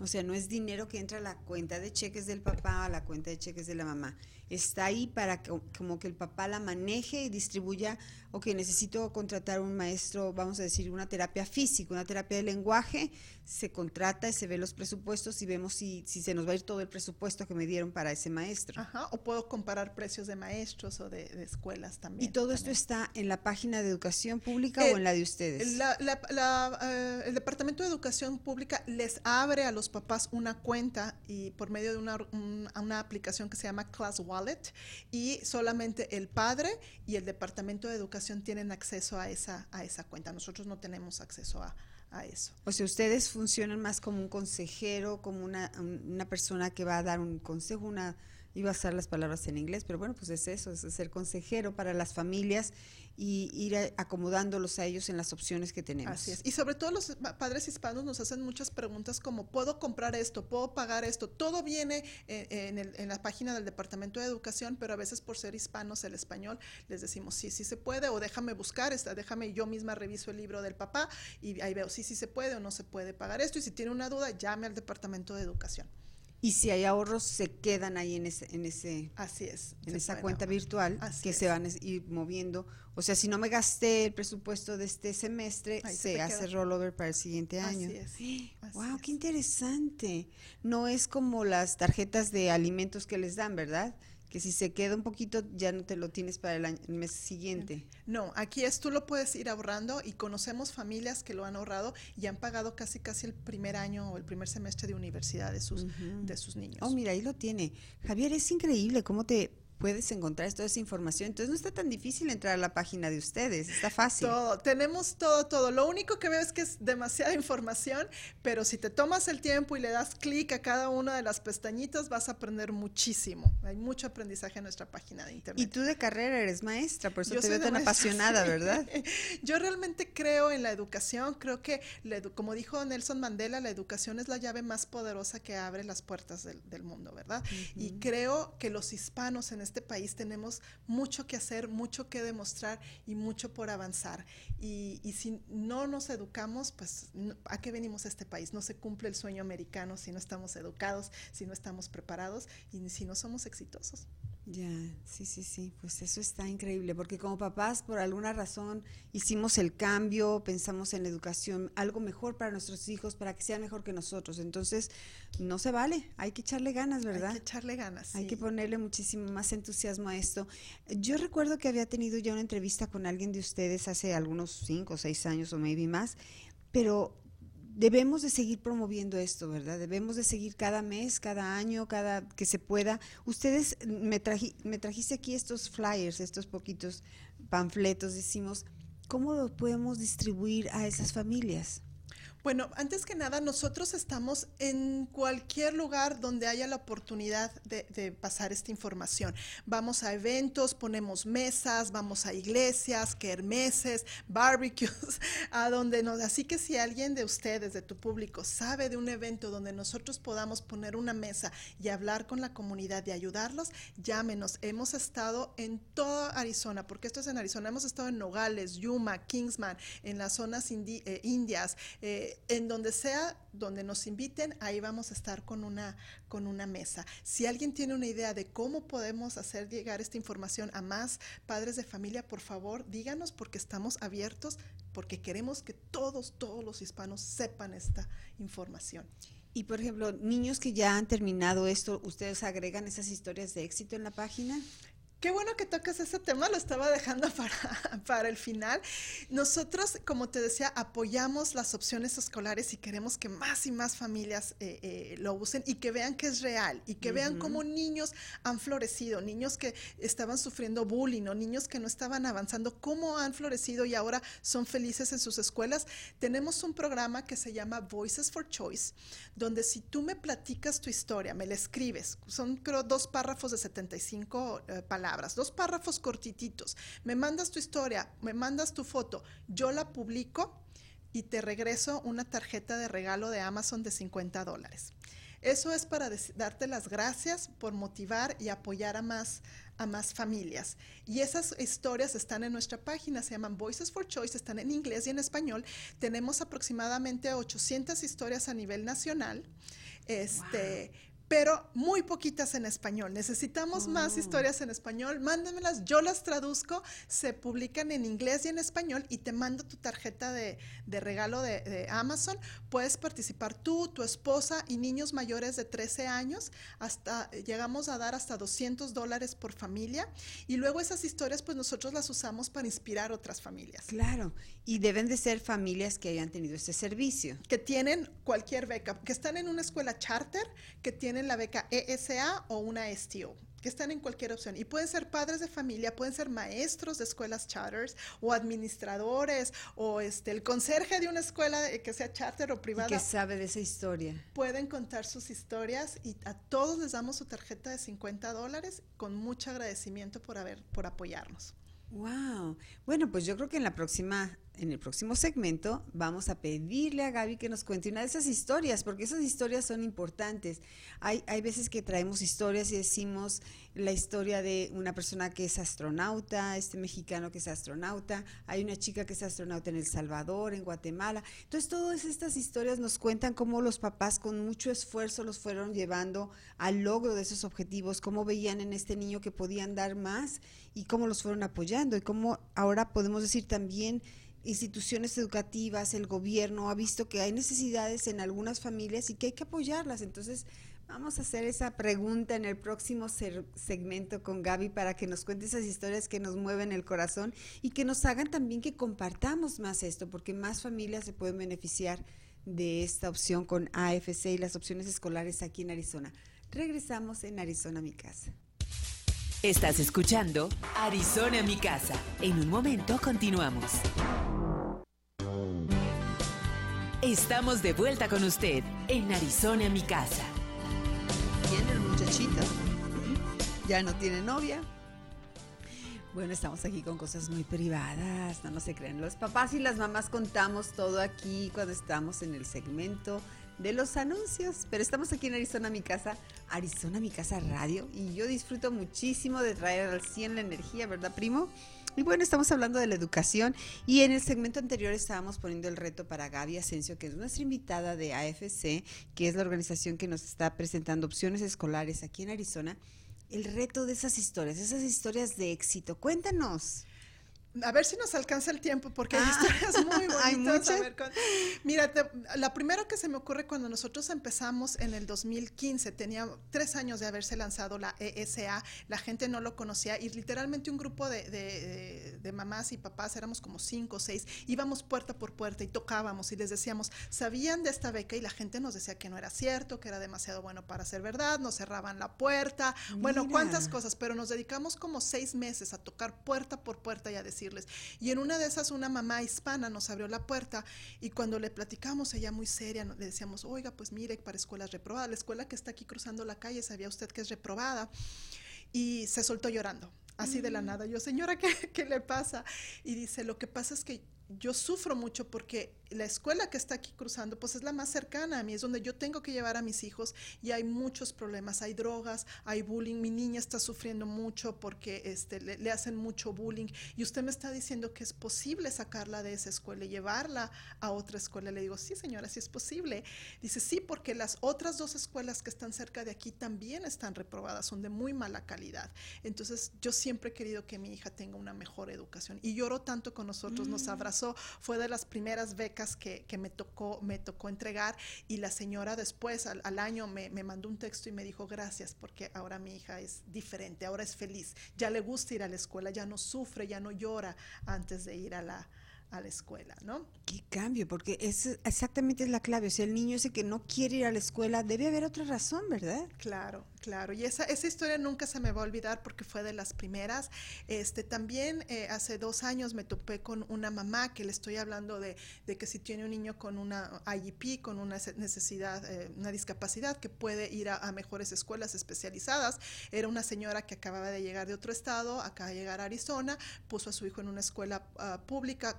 O sea, no es dinero que entra a la cuenta de cheques del papá, a la cuenta de cheques de la mamá. Está ahí para que como que el papá la maneje y distribuya, ok, necesito contratar un maestro, vamos a decir, una terapia física, una terapia de lenguaje, se contrata y se ve los presupuestos y vemos si, si se nos va a ir todo el presupuesto que me dieron para ese maestro. Ajá, o puedo comparar precios de maestros o de, escuelas también. ¿Y todo esto está en la página de educación pública o eh, en la de ustedes? Eh, el Departamento de Educación Pública les abre a los papás una cuenta y por medio de una, una aplicación que se llama Class Wallet y solamente el padre y el Departamento de Educación tienen acceso a esa, a esa cuenta. Nosotros no tenemos acceso a, a eso. O sea, ustedes funcionan más como un consejero, como una, una persona que va a dar un consejo, una iba a usar las palabras en inglés, pero bueno, pues es eso, es ser consejero para las familias y ir acomodándolos a ellos en las opciones que tenemos. Así es. Y sobre todo los padres hispanos nos hacen muchas preguntas como, ¿puedo comprar esto? ¿Puedo pagar esto? Todo viene en, en, la página del Departamento de Educación, pero a veces por ser hispanos el español les decimos, sí, sí se puede, o déjame buscar, esta, déjame yo misma reviso el libro del papá y ahí veo, sí, sí se puede o no se puede pagar esto. Y si tiene una duda, llame al Departamento de Educación. Y si hay ahorros, se quedan ahí en ese, en ese, así es, en esa cuenta virtual que se van a ir moviendo. O sea, si no me gasté el presupuesto de este semestre, se, hace rollover para el siguiente año. Así es. wow, qué interesante. No es como las tarjetas de alimentos que les dan, ¿verdad? Que si se queda un poquito ya no te lo tienes para el, mes siguiente. No, aquí es tú lo puedes ir ahorrando y conocemos familias que lo han ahorrado y han pagado casi casi el primer año o el primer semestre de universidad de sus, de sus niños. Oh, mira, ahí lo tiene. Javier, es increíble cómo te puedes encontrar toda esa información. Entonces no está tan difícil entrar a la página de ustedes, está fácil. Todo, tenemos todo, todo. Lo único que veo es que es demasiada información, pero si te tomas el tiempo y le das clic a cada una de las pestañitas, vas a aprender muchísimo. Hay mucho aprendizaje en nuestra página de internet. Y tú de carrera eres maestra, por eso te veo tan apasionada, ¿verdad? Yo realmente creo en la educación, creo que, como dijo Nelson Mandela, la educación es la llave más poderosa que abre las puertas del, mundo, ¿verdad? Y creo que los hispanos en este este país tenemos mucho que hacer, mucho que demostrar y mucho por avanzar. Y, si no nos educamos, pues ¿a qué venimos a este país? No se cumple el sueño americano si no estamos educados, si no estamos preparados y si no somos exitosos. Ya, sí, sí, sí, pues eso está increíble, porque como papás por alguna razón hicimos el cambio, pensamos en la educación, algo mejor para nuestros hijos, para que sean mejor que nosotros. Entonces, no se vale, hay que echarle ganas, ¿verdad? Hay que echarle ganas. Hay que ponerle muchísimo más entusiasmo a esto. Yo recuerdo que había tenido ya una entrevista con alguien de ustedes hace algunos cinco o seis años o maybe más, pero debemos de seguir promoviendo esto, ¿verdad? Debemos de seguir cada mes, cada año, cada que se pueda. Ustedes, me, me trajiste aquí estos flyers, estos poquitos panfletos, decimos, ¿cómo los podemos distribuir a esas familias? Bueno, antes que nada, nosotros estamos en cualquier lugar donde haya la oportunidad de, pasar esta información. Vamos a eventos, ponemos mesas, vamos a iglesias, kermeses, barbecues, a donde nos... Así que si alguien de ustedes, de tu público, sabe de un evento donde nosotros podamos poner una mesa y hablar con la comunidad y ayudarlos, llámenos. Hemos estado en toda Arizona, porque esto es en Arizona, hemos estado en Nogales, Yuma, Kingsman, en las zonas eh, indias. Eh, en donde sea, donde nos inviten, ahí vamos a estar con una, con una mesa. Si alguien tiene una idea de cómo podemos hacer llegar esta información a más padres de familia, por favor, díganos porque estamos abiertos, porque queremos que todos, todos los hispanos sepan esta información. Y por ejemplo, niños que ya han terminado esto, ¿ustedes agregan esas historias de éxito en la página? Qué bueno que tocas ese tema, lo estaba dejando para, para, el final. Nosotros, como te decía, apoyamos las opciones escolares y queremos que más y más familias eh, eh, lo usen y que vean que es real y que vean cómo niños han florecido, niños que estaban sufriendo bullying o niños que no estaban avanzando, cómo han florecido y ahora son felices en sus escuelas. Tenemos un programa que se llama Voices for Choice, donde si tú me platicas tu historia, me la escribes, son creo dos párrafos de 75 eh, palabras dos párrafos cortititos, me mandas tu historia, me mandas tu foto, yo la publico y te regreso una tarjeta de regalo de Amazon de 50 dólares. Eso es para darte las gracias por motivar y apoyar a más a más familias. Y esas historias están en nuestra página, se llaman Voices for Choice, están en inglés y en español. Tenemos aproximadamente 800 historias a nivel nacional. Este, pero muy poquitas en español. Necesitamos más oh. historias en español. Mándamelas, yo las traduzco, se publican en inglés y en español y te mando tu tarjeta de, regalo de, Amazon. Puedes participar tú, tu esposa y niños mayores de 13 años. Hasta llegamos a dar hasta 200 dólares por familia. Y luego esas historias, pues nosotros las usamos para inspirar otras familias. Claro, y deben de ser familias que hayan tenido este servicio. Que tienen cualquier beca, que están en una escuela charter, que tienen la beca ESA o una STO que están en cualquier opción. Y pueden ser padres de familia, pueden ser maestros de escuelas charters o administradores o este, el conserje de una escuela que sea charter o privada. que sabe de esa historia. Pueden contar sus historias y a todos les damos su tarjeta de 50 dólares con mucho agradecimiento por, haber, por apoyarnos. Wow. Bueno, pues yo creo que en la próxima en el próximo segmento vamos a pedirle a Gaby que nos cuente una de esas historias, porque esas historias son importantes. Hay, hay veces que traemos historias y decimos la historia de una persona que es astronauta, este mexicano que es astronauta, hay una chica que es astronauta en El Salvador, en Guatemala. Entonces todas estas historias nos cuentan cómo los papás con mucho esfuerzo los fueron llevando al logro de esos objetivos, cómo veían en este niño que podían dar más y cómo los fueron apoyando y cómo ahora podemos decir también instituciones educativas, el gobierno ha visto que hay necesidades en algunas familias y que hay que apoyarlas. Entonces, vamos a hacer esa pregunta en el próximo segmento con Gaby para que nos cuente esas historias que nos mueven el corazón y que nos hagan también que compartamos más esto, porque más familias se pueden beneficiar de esta opción con AFC y las opciones escolares aquí en Arizona. Regresamos en Arizona, mi casa. Estás escuchando Arizona mi casa. En un momento continuamos. Estamos de vuelta con usted en Arizona mi casa. Tiene el muchachito. Ya no tiene novia. Bueno, estamos aquí con cosas muy privadas, no, no se creen. Los papás y las mamás contamos todo aquí cuando estamos en el segmento de los anuncios. Pero estamos aquí en Arizona, mi casa, Arizona, mi casa radio. Y yo disfruto muchísimo de traer al 100 la energía, ¿verdad, primo? Y bueno, estamos hablando de la educación y en el segmento anterior estábamos poniendo el reto para Gaby Asensio, que es nuestra invitada de AFC, que es la organización que nos está presentando opciones escolares aquí en Arizona. El reto de esas historias, esas historias de éxito. Cuéntanos. A ver si nos alcanza el tiempo, porque hay ah. historias muy bonitas. mira, la primera que se me ocurre cuando nosotros empezamos en el 2015, tenía tres años de haberse lanzado la ESA, la gente no lo conocía y literalmente un grupo de, de, mamás y papás, éramos como cinco o seis, íbamos puerta por puerta y tocábamos y les decíamos, sabían de esta beca y la gente nos decía que no era cierto, que era demasiado bueno para ser verdad, nos cerraban la puerta, bueno, cuántas cosas, pero nos dedicamos como seis meses a tocar puerta por puerta y a decir, y en una de esas una mamá hispana nos abrió la puerta y cuando le platicamos, ella muy seria, le decíamos, oiga, pues mire, para escuelas reprobadas, la escuela que está aquí cruzando la calle, ¿sabía usted que es reprobada? Y se soltó llorando, así de la mm. nada. Yo, señora, ¿qué, ¿qué le pasa? Y dice, lo que pasa es que yo sufro mucho porque la escuela que está aquí cruzando, pues es la más cercana a mí, es donde yo tengo que llevar a mis hijos y hay muchos problemas, hay drogas, hay bullying, mi niña está sufriendo mucho porque este, le, hacen mucho bullying y usted me está diciendo que es posible sacarla de esa escuela y llevarla a otra escuela. Le digo, sí señora, sí es posible. Dice, sí, porque las otras dos escuelas que están cerca de aquí también están reprobadas, son de muy mala calidad. Entonces yo siempre he querido que mi hija tenga una mejor educación y lloro tanto con nosotros, nos mm. Fue de las primeras becas que, me, tocó, me tocó entregar y la señora después, al, año, me, me, mandó un texto y me dijo gracias porque ahora mi hija es diferente, ahora es feliz, ya le gusta ir a la escuela, ya no sufre, ya no llora antes de ir a la, a la escuela, ¿no? Qué cambio, porque es exactamente es la clave. O sea, el niño ese que no quiere ir a la escuela, debe haber otra razón, ¿verdad? Claro, claro. Y esa, esa historia nunca se me va a olvidar porque fue de las primeras. Este, también eh, hace dos años me topé con una mamá que le estoy hablando de, de que si tiene un niño con una IEP, con una necesidad, eh, una discapacidad, que puede ir a, mejores escuelas especializadas. Era una señora que acababa de llegar de otro estado, acaba de llegar a Arizona, puso a su hijo en una escuela uh, pública,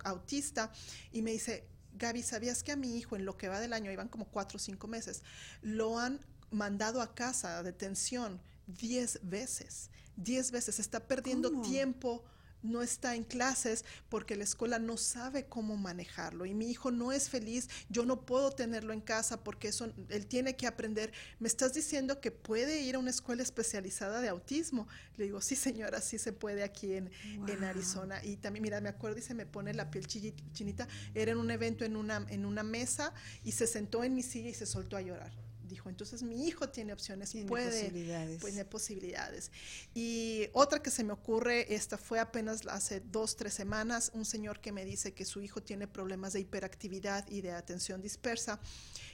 y me dice, Gaby, ¿sabías que a mi hijo en lo que va del año, iban como cuatro o cinco meses, lo han mandado a casa a detención 10 veces. 10 veces. Está perdiendo tiempo no está en clases porque la escuela no sabe cómo manejarlo y mi hijo no es feliz, yo no puedo tenerlo en casa porque eso él tiene que aprender. Me estás diciendo que puede ir a una escuela especializada de autismo. Le digo, sí señora, sí se puede aquí en, en Arizona. Y también, mira, me acuerdo y se me pone la piel chinita, era en un evento en una, en una mesa y se sentó en mi silla y se soltó a llorar dijo, entonces mi hijo tiene opciones, tiene puede, posibilidades. tiene posibilidades. Y otra que se me ocurre, esta fue apenas hace dos, tres semanas, un señor que me dice que su hijo tiene problemas de hiperactividad y de atención dispersa,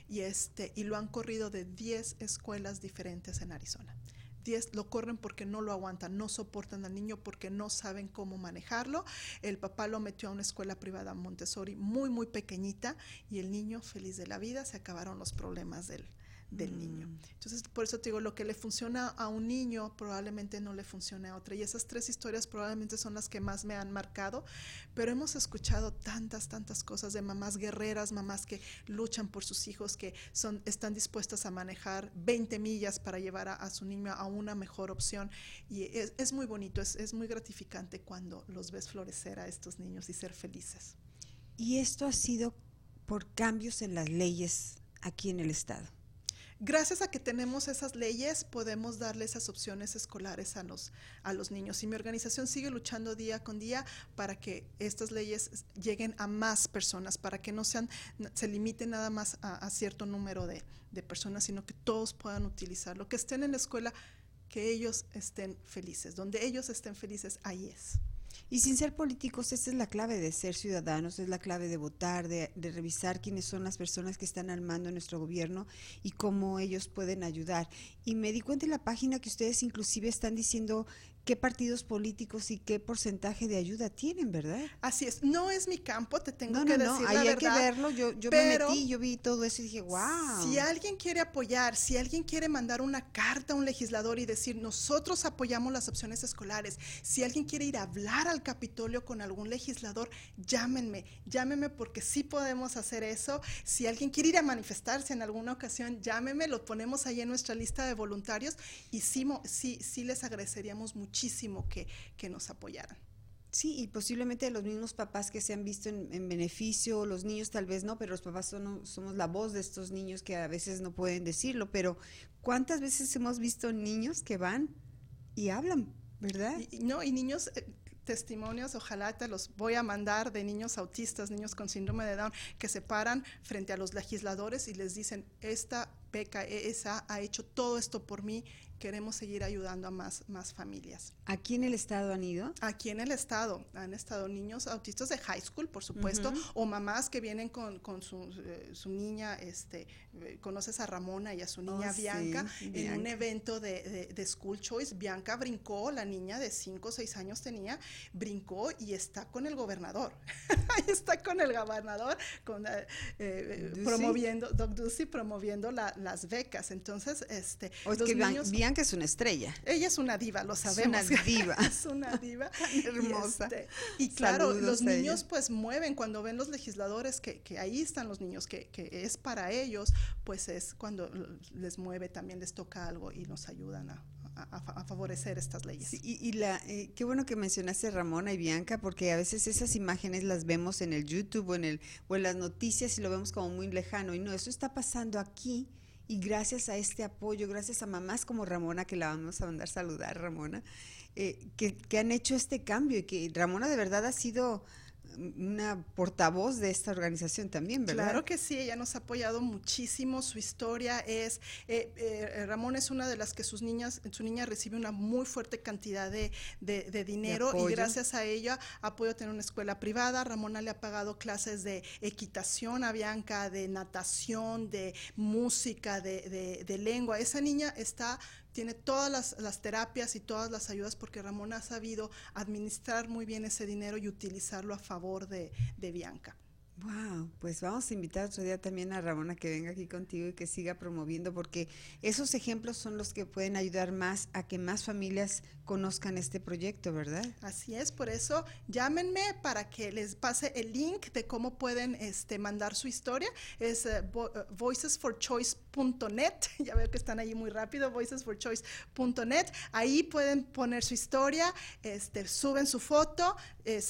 y, este, y lo han corrido de 10 escuelas diferentes en Arizona. 10 lo corren porque no lo aguantan, no soportan al niño porque no saben cómo manejarlo. El papá lo metió a una escuela privada Montessori muy, muy pequeñita y el niño feliz de la vida, se acabaron los problemas del, del niño. Mm. Entonces, por eso te digo, lo que le funciona a un niño probablemente no le funcione a otra. Y esas tres historias probablemente son las que más me han marcado, pero hemos escuchado tantas, tantas cosas de mamás guerreras, mamás que luchan por sus hijos, que son, están dispuestas a manejar 20 millas para llevar a, su niño a una mejor opción. Y es, muy bonito, es, es muy gratificante cuando los ves florecer a estos niños y ser felices. Y esto ha sido por cambios en las leyes aquí en el estado. Gracias a que tenemos esas leyes, podemos darle esas opciones escolares a los, a los niños. Y mi organización sigue luchando día con día para que estas leyes lleguen a más personas, para que no sean, se limiten nada más a, cierto número de, de personas, sino que todos puedan utilizarlo. Que estén en la escuela, que ellos estén felices. Donde ellos estén felices, ahí es. Y sin ser políticos, esta es la clave de ser ciudadanos, es la clave de votar, de, de, revisar quiénes son las personas que están al mando de nuestro gobierno y cómo ellos pueden ayudar. Y me di cuenta en la página que ustedes inclusive están diciendo qué partidos políticos y qué porcentaje de ayuda tienen, ¿verdad? Así es. No es mi campo, te tengo que decir no, ahí hay que verlo. Yo, yo me metí, yo vi todo eso y dije, wow. Si alguien quiere apoyar, si alguien quiere mandar una carta a un legislador y decir, nosotros apoyamos las opciones escolares, si alguien quiere ir a hablar al Capitolio con algún legislador, llámenme, llámenme porque sí podemos hacer eso. Si alguien quiere ir a manifestarse en alguna ocasión, llámenme, lo ponemos ahí en nuestra lista de voluntarios y sí, sí, sí les agradeceríamos mucho muchísimo que, que nos apoyaran. Sí, y posiblemente los mismos papás que se han visto en, beneficio, los niños tal vez no, pero los papás son, somos la voz de estos niños que a veces no pueden decirlo, pero ¿cuántas veces hemos visto niños que van y hablan, verdad? no, y niños... Eh, testimonios, ojalá te los voy a mandar de niños autistas, niños con síndrome de Down, que se paran frente a los legisladores y les dicen, esta beca ESA ha hecho todo esto por mí queremos seguir ayudando a más, más familias. ¿Aquí en el estado han ido? Aquí en el estado han estado niños autistas de high school, por supuesto, o mamás que vienen con, con su, eh, su, niña, este, eh, conoces a Ramona y a su niña oh, Bianca, en un evento de, de, School Choice. Bianca brincó, la niña de 5 o 6 años tenía, brincó y está con el gobernador. está con el gobernador, con, eh, promoviendo, Doc Ducey promoviendo las becas. Entonces, este, los niños que es una estrella. Ella es una diva, lo sabemos. Es una diva. es una diva. Hermosa. Este, y, claro, los niños pues mueven cuando ven los legisladores que, que ahí están los niños, que, que, es para ellos, pues es cuando les mueve, también les toca algo y nos ayudan a, a, favorecer estas leyes. y, la, eh, qué bueno que mencionaste Ramona y Bianca, porque a veces esas imágenes las vemos en el YouTube o en, el, o en las noticias y lo vemos como muy lejano. Y no, eso está pasando aquí y gracias a este apoyo, gracias a mamás como Ramona, que la vamos a mandar saludar, Ramona, eh, que, que, han hecho este cambio y que Ramona de verdad ha sido una portavoz de esta organización también, ¿verdad? Claro que sí, ella nos ha apoyado muchísimo. Su historia es, eh, eh, Ramón es una de las que sus niñas, su niña recibe una muy fuerte cantidad de, de, dinero y gracias a ella ha podido tener una escuela privada. Ramona le ha pagado clases de equitación a Bianca, de natación, de música, de, de lengua. Esa niña está tiene todas las, terapias y todas las ayudas porque Ramón ha sabido administrar muy bien ese dinero y utilizarlo a favor de, de Bianca. Wow, pues vamos a invitar otro día también a Ramona que venga aquí contigo y que siga promoviendo, porque esos ejemplos son los que pueden ayudar más a que más familias conozcan este proyecto, ¿verdad? Así es, por eso llámenme para que les pase el link de cómo pueden este, mandar su historia. Es uh, voicesforchoice.org voicesforchoice.net, ya veo que están ahí muy rápido, voicesforchoice.net, ahí pueden poner su historia, este, suben su foto,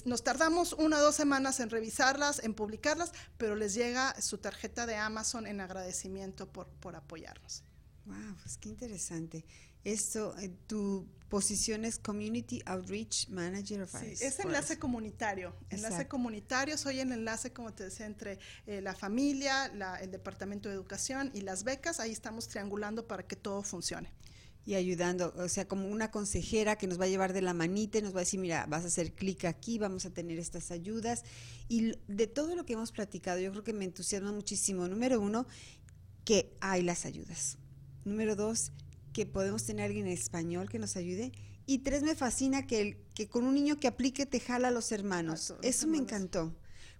nos tardamos una o dos semanas en revisarlas, en publicarlas, pero les llega su tarjeta de Amazon en agradecimiento por, por apoyarnos. Wow, pues qué interesante. Esto, eh, tu posición es Community Outreach Manager of Sí, es enlace comunitario. Enlace comunitario, soy el enlace, como te decía, entre eh, la familia, el Departamento de Educación y las becas. Ahí estamos triangulando para que todo funcione y ayudando, o sea, como una consejera que nos va a llevar de la manita y nos va a decir, mira, vas a hacer clic aquí, vamos a tener estas ayudas. Y de todo lo que hemos platicado, yo creo que me entusiasma muchísimo. Número uno, que hay las ayudas. Número dos, que podemos tener alguien en español que nos ayude. Y tres, me fascina que, el, que con un niño que aplique te jala a los hermanos. Eso me encantó,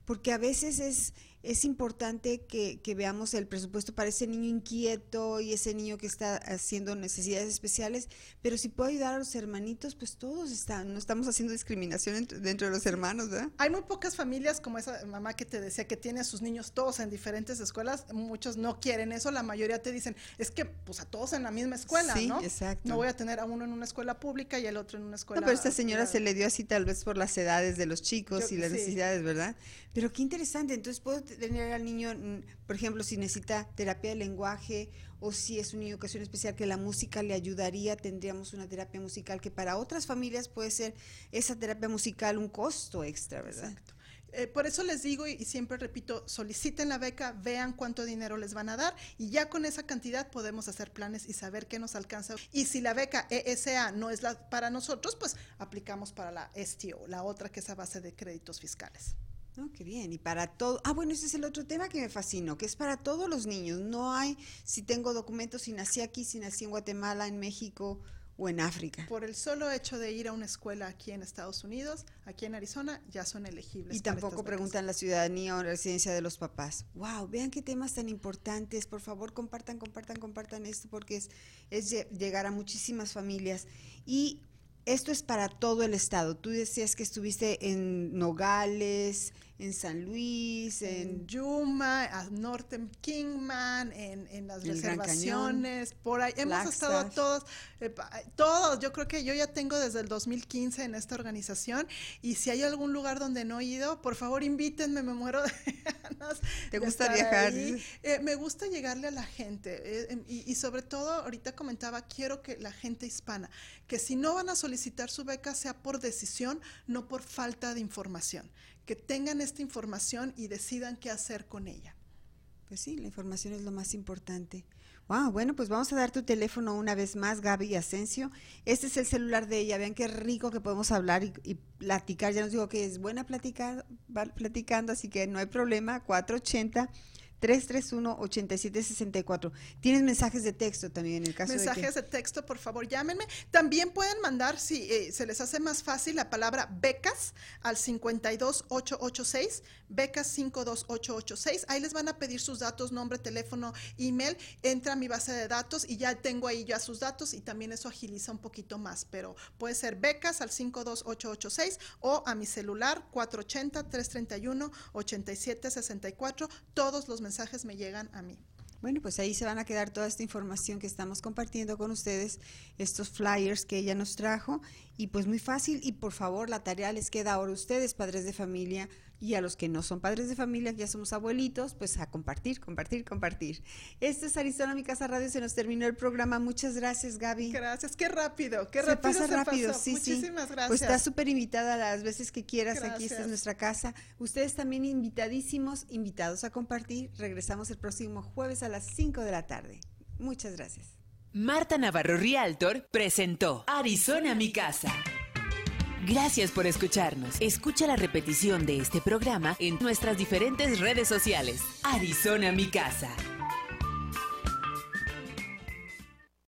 porque a veces es es importante que, veamos el presupuesto para ese niño inquieto y ese niño que está haciendo necesidades especiales, pero si puedo ayudar a los hermanitos, pues todos están, no estamos haciendo discriminación dentro de los hermanos, ¿verdad? Hay muy pocas familias como esa mamá que te decía que tiene a sus niños todos en diferentes escuelas, muchos no quieren eso, la mayoría te dicen, es que pues a todos en la misma escuela, sí, ¿no? exacto. No voy a tener a uno en una escuela pública y el otro en una escuela... No, pero esta señora se le dio así tal vez por las edades de los chicos y las necesidades, ¿verdad? Pero qué interesante, entonces puedo tener al niño, mm, por ejemplo, si necesita terapia de lenguaje o si es un niño que es especial que la música le ayudaría, tendríamos una terapia musical que para otras familias puede ser esa terapia musical un costo extra, ¿verdad? Exacto. Eh, por eso les digo y, siempre repito, soliciten la beca, vean cuánto dinero les van a dar y ya con esa cantidad podemos hacer planes y saber qué nos alcanza. Y si la beca ESA no es la para nosotros, pues aplicamos para la STO, la otra que es a base de créditos fiscales. No, qué bien. Y para todo. Ah, bueno, ese es el otro tema que me fascinó, que es para todos los niños. No hay si tengo documentos, si nací aquí, si nací en Guatemala, en México o en África. Por el solo hecho de ir a una escuela aquí en Estados Unidos, aquí en Arizona, ya son elegibles. Y tampoco preguntan la ciudadanía o la residencia de los papás. Wow, vean qué temas tan importantes. Por favor, compartan, compartan, compartan esto porque es, es llegar a muchísimas familias. Y esto es para todo el estado. Tú decías que estuviste en Nogales, en San Luis, en, Yuma, a Northern Kingman, en, las reservaciones, por ahí. Hemos estado todos, eh, todos. Yo creo que yo ya tengo desde el 2015 en esta organización y si hay algún lugar donde no he ido, por favor invítenme, me muero de ganas. ¿Te gusta viajar? Eh, me gusta llegarle a la gente eh, em, y, y sobre todo, ahorita comentaba, quiero que la gente hispana, que si no van a solicitar su beca sea por decisión, no por falta de información que tengan esta información y decidan qué hacer con ella. Pues sí, la información es lo más importante. Wow, bueno, pues vamos a dar tu teléfono una vez más, Gaby Asensio. Este es el celular de ella. Vean qué rico que podemos hablar y, platicar. Ya nos digo que es buena platicar, platicando, así que no hay problema. 480 331-8764. Tienes mensajes de texto también en el caso mensajes de, de texto, por favor, llámenme. También pueden mandar, si eh, se les hace más fácil, la palabra becas al 52886, becas 52886. Ahí les van a pedir sus datos, nombre, teléfono, email. Entra a mi base de datos y ya tengo ahí ya sus datos y también eso agiliza un poquito más. Pero puede ser becas al 52886 o a mi celular 480-331-8764. Todos los mensajes mensajes me llegan a mí. Bueno, pues ahí se van a quedar toda esta información que estamos compartiendo con ustedes, estos flyers que ella nos trajo. Y pues muy fácil, y por favor, la tarea les queda ahora a ustedes, padres de familia, y a los que no son padres de familia, que ya somos abuelitos, pues a compartir, compartir, compartir. Esto es Arizona, mi casa radio, se nos terminó el programa. Muchas gracias, Gaby. Gracias, qué rápido, qué rápido. se pasa rápido, sí, Muchísimas sí. gracias. Pues estás súper invitada las veces que quieras, aquí esta es nuestra casa. Ustedes también invitadísimos, invitados a compartir. Regresamos el próximo jueves a las 5 de la tarde. Muchas gracias. Marta Navarro Rialtor presentó Arizona, mi casa. Gracias por escucharnos. Escucha la repetición de este programa en nuestras diferentes redes sociales. Arizona, mi casa.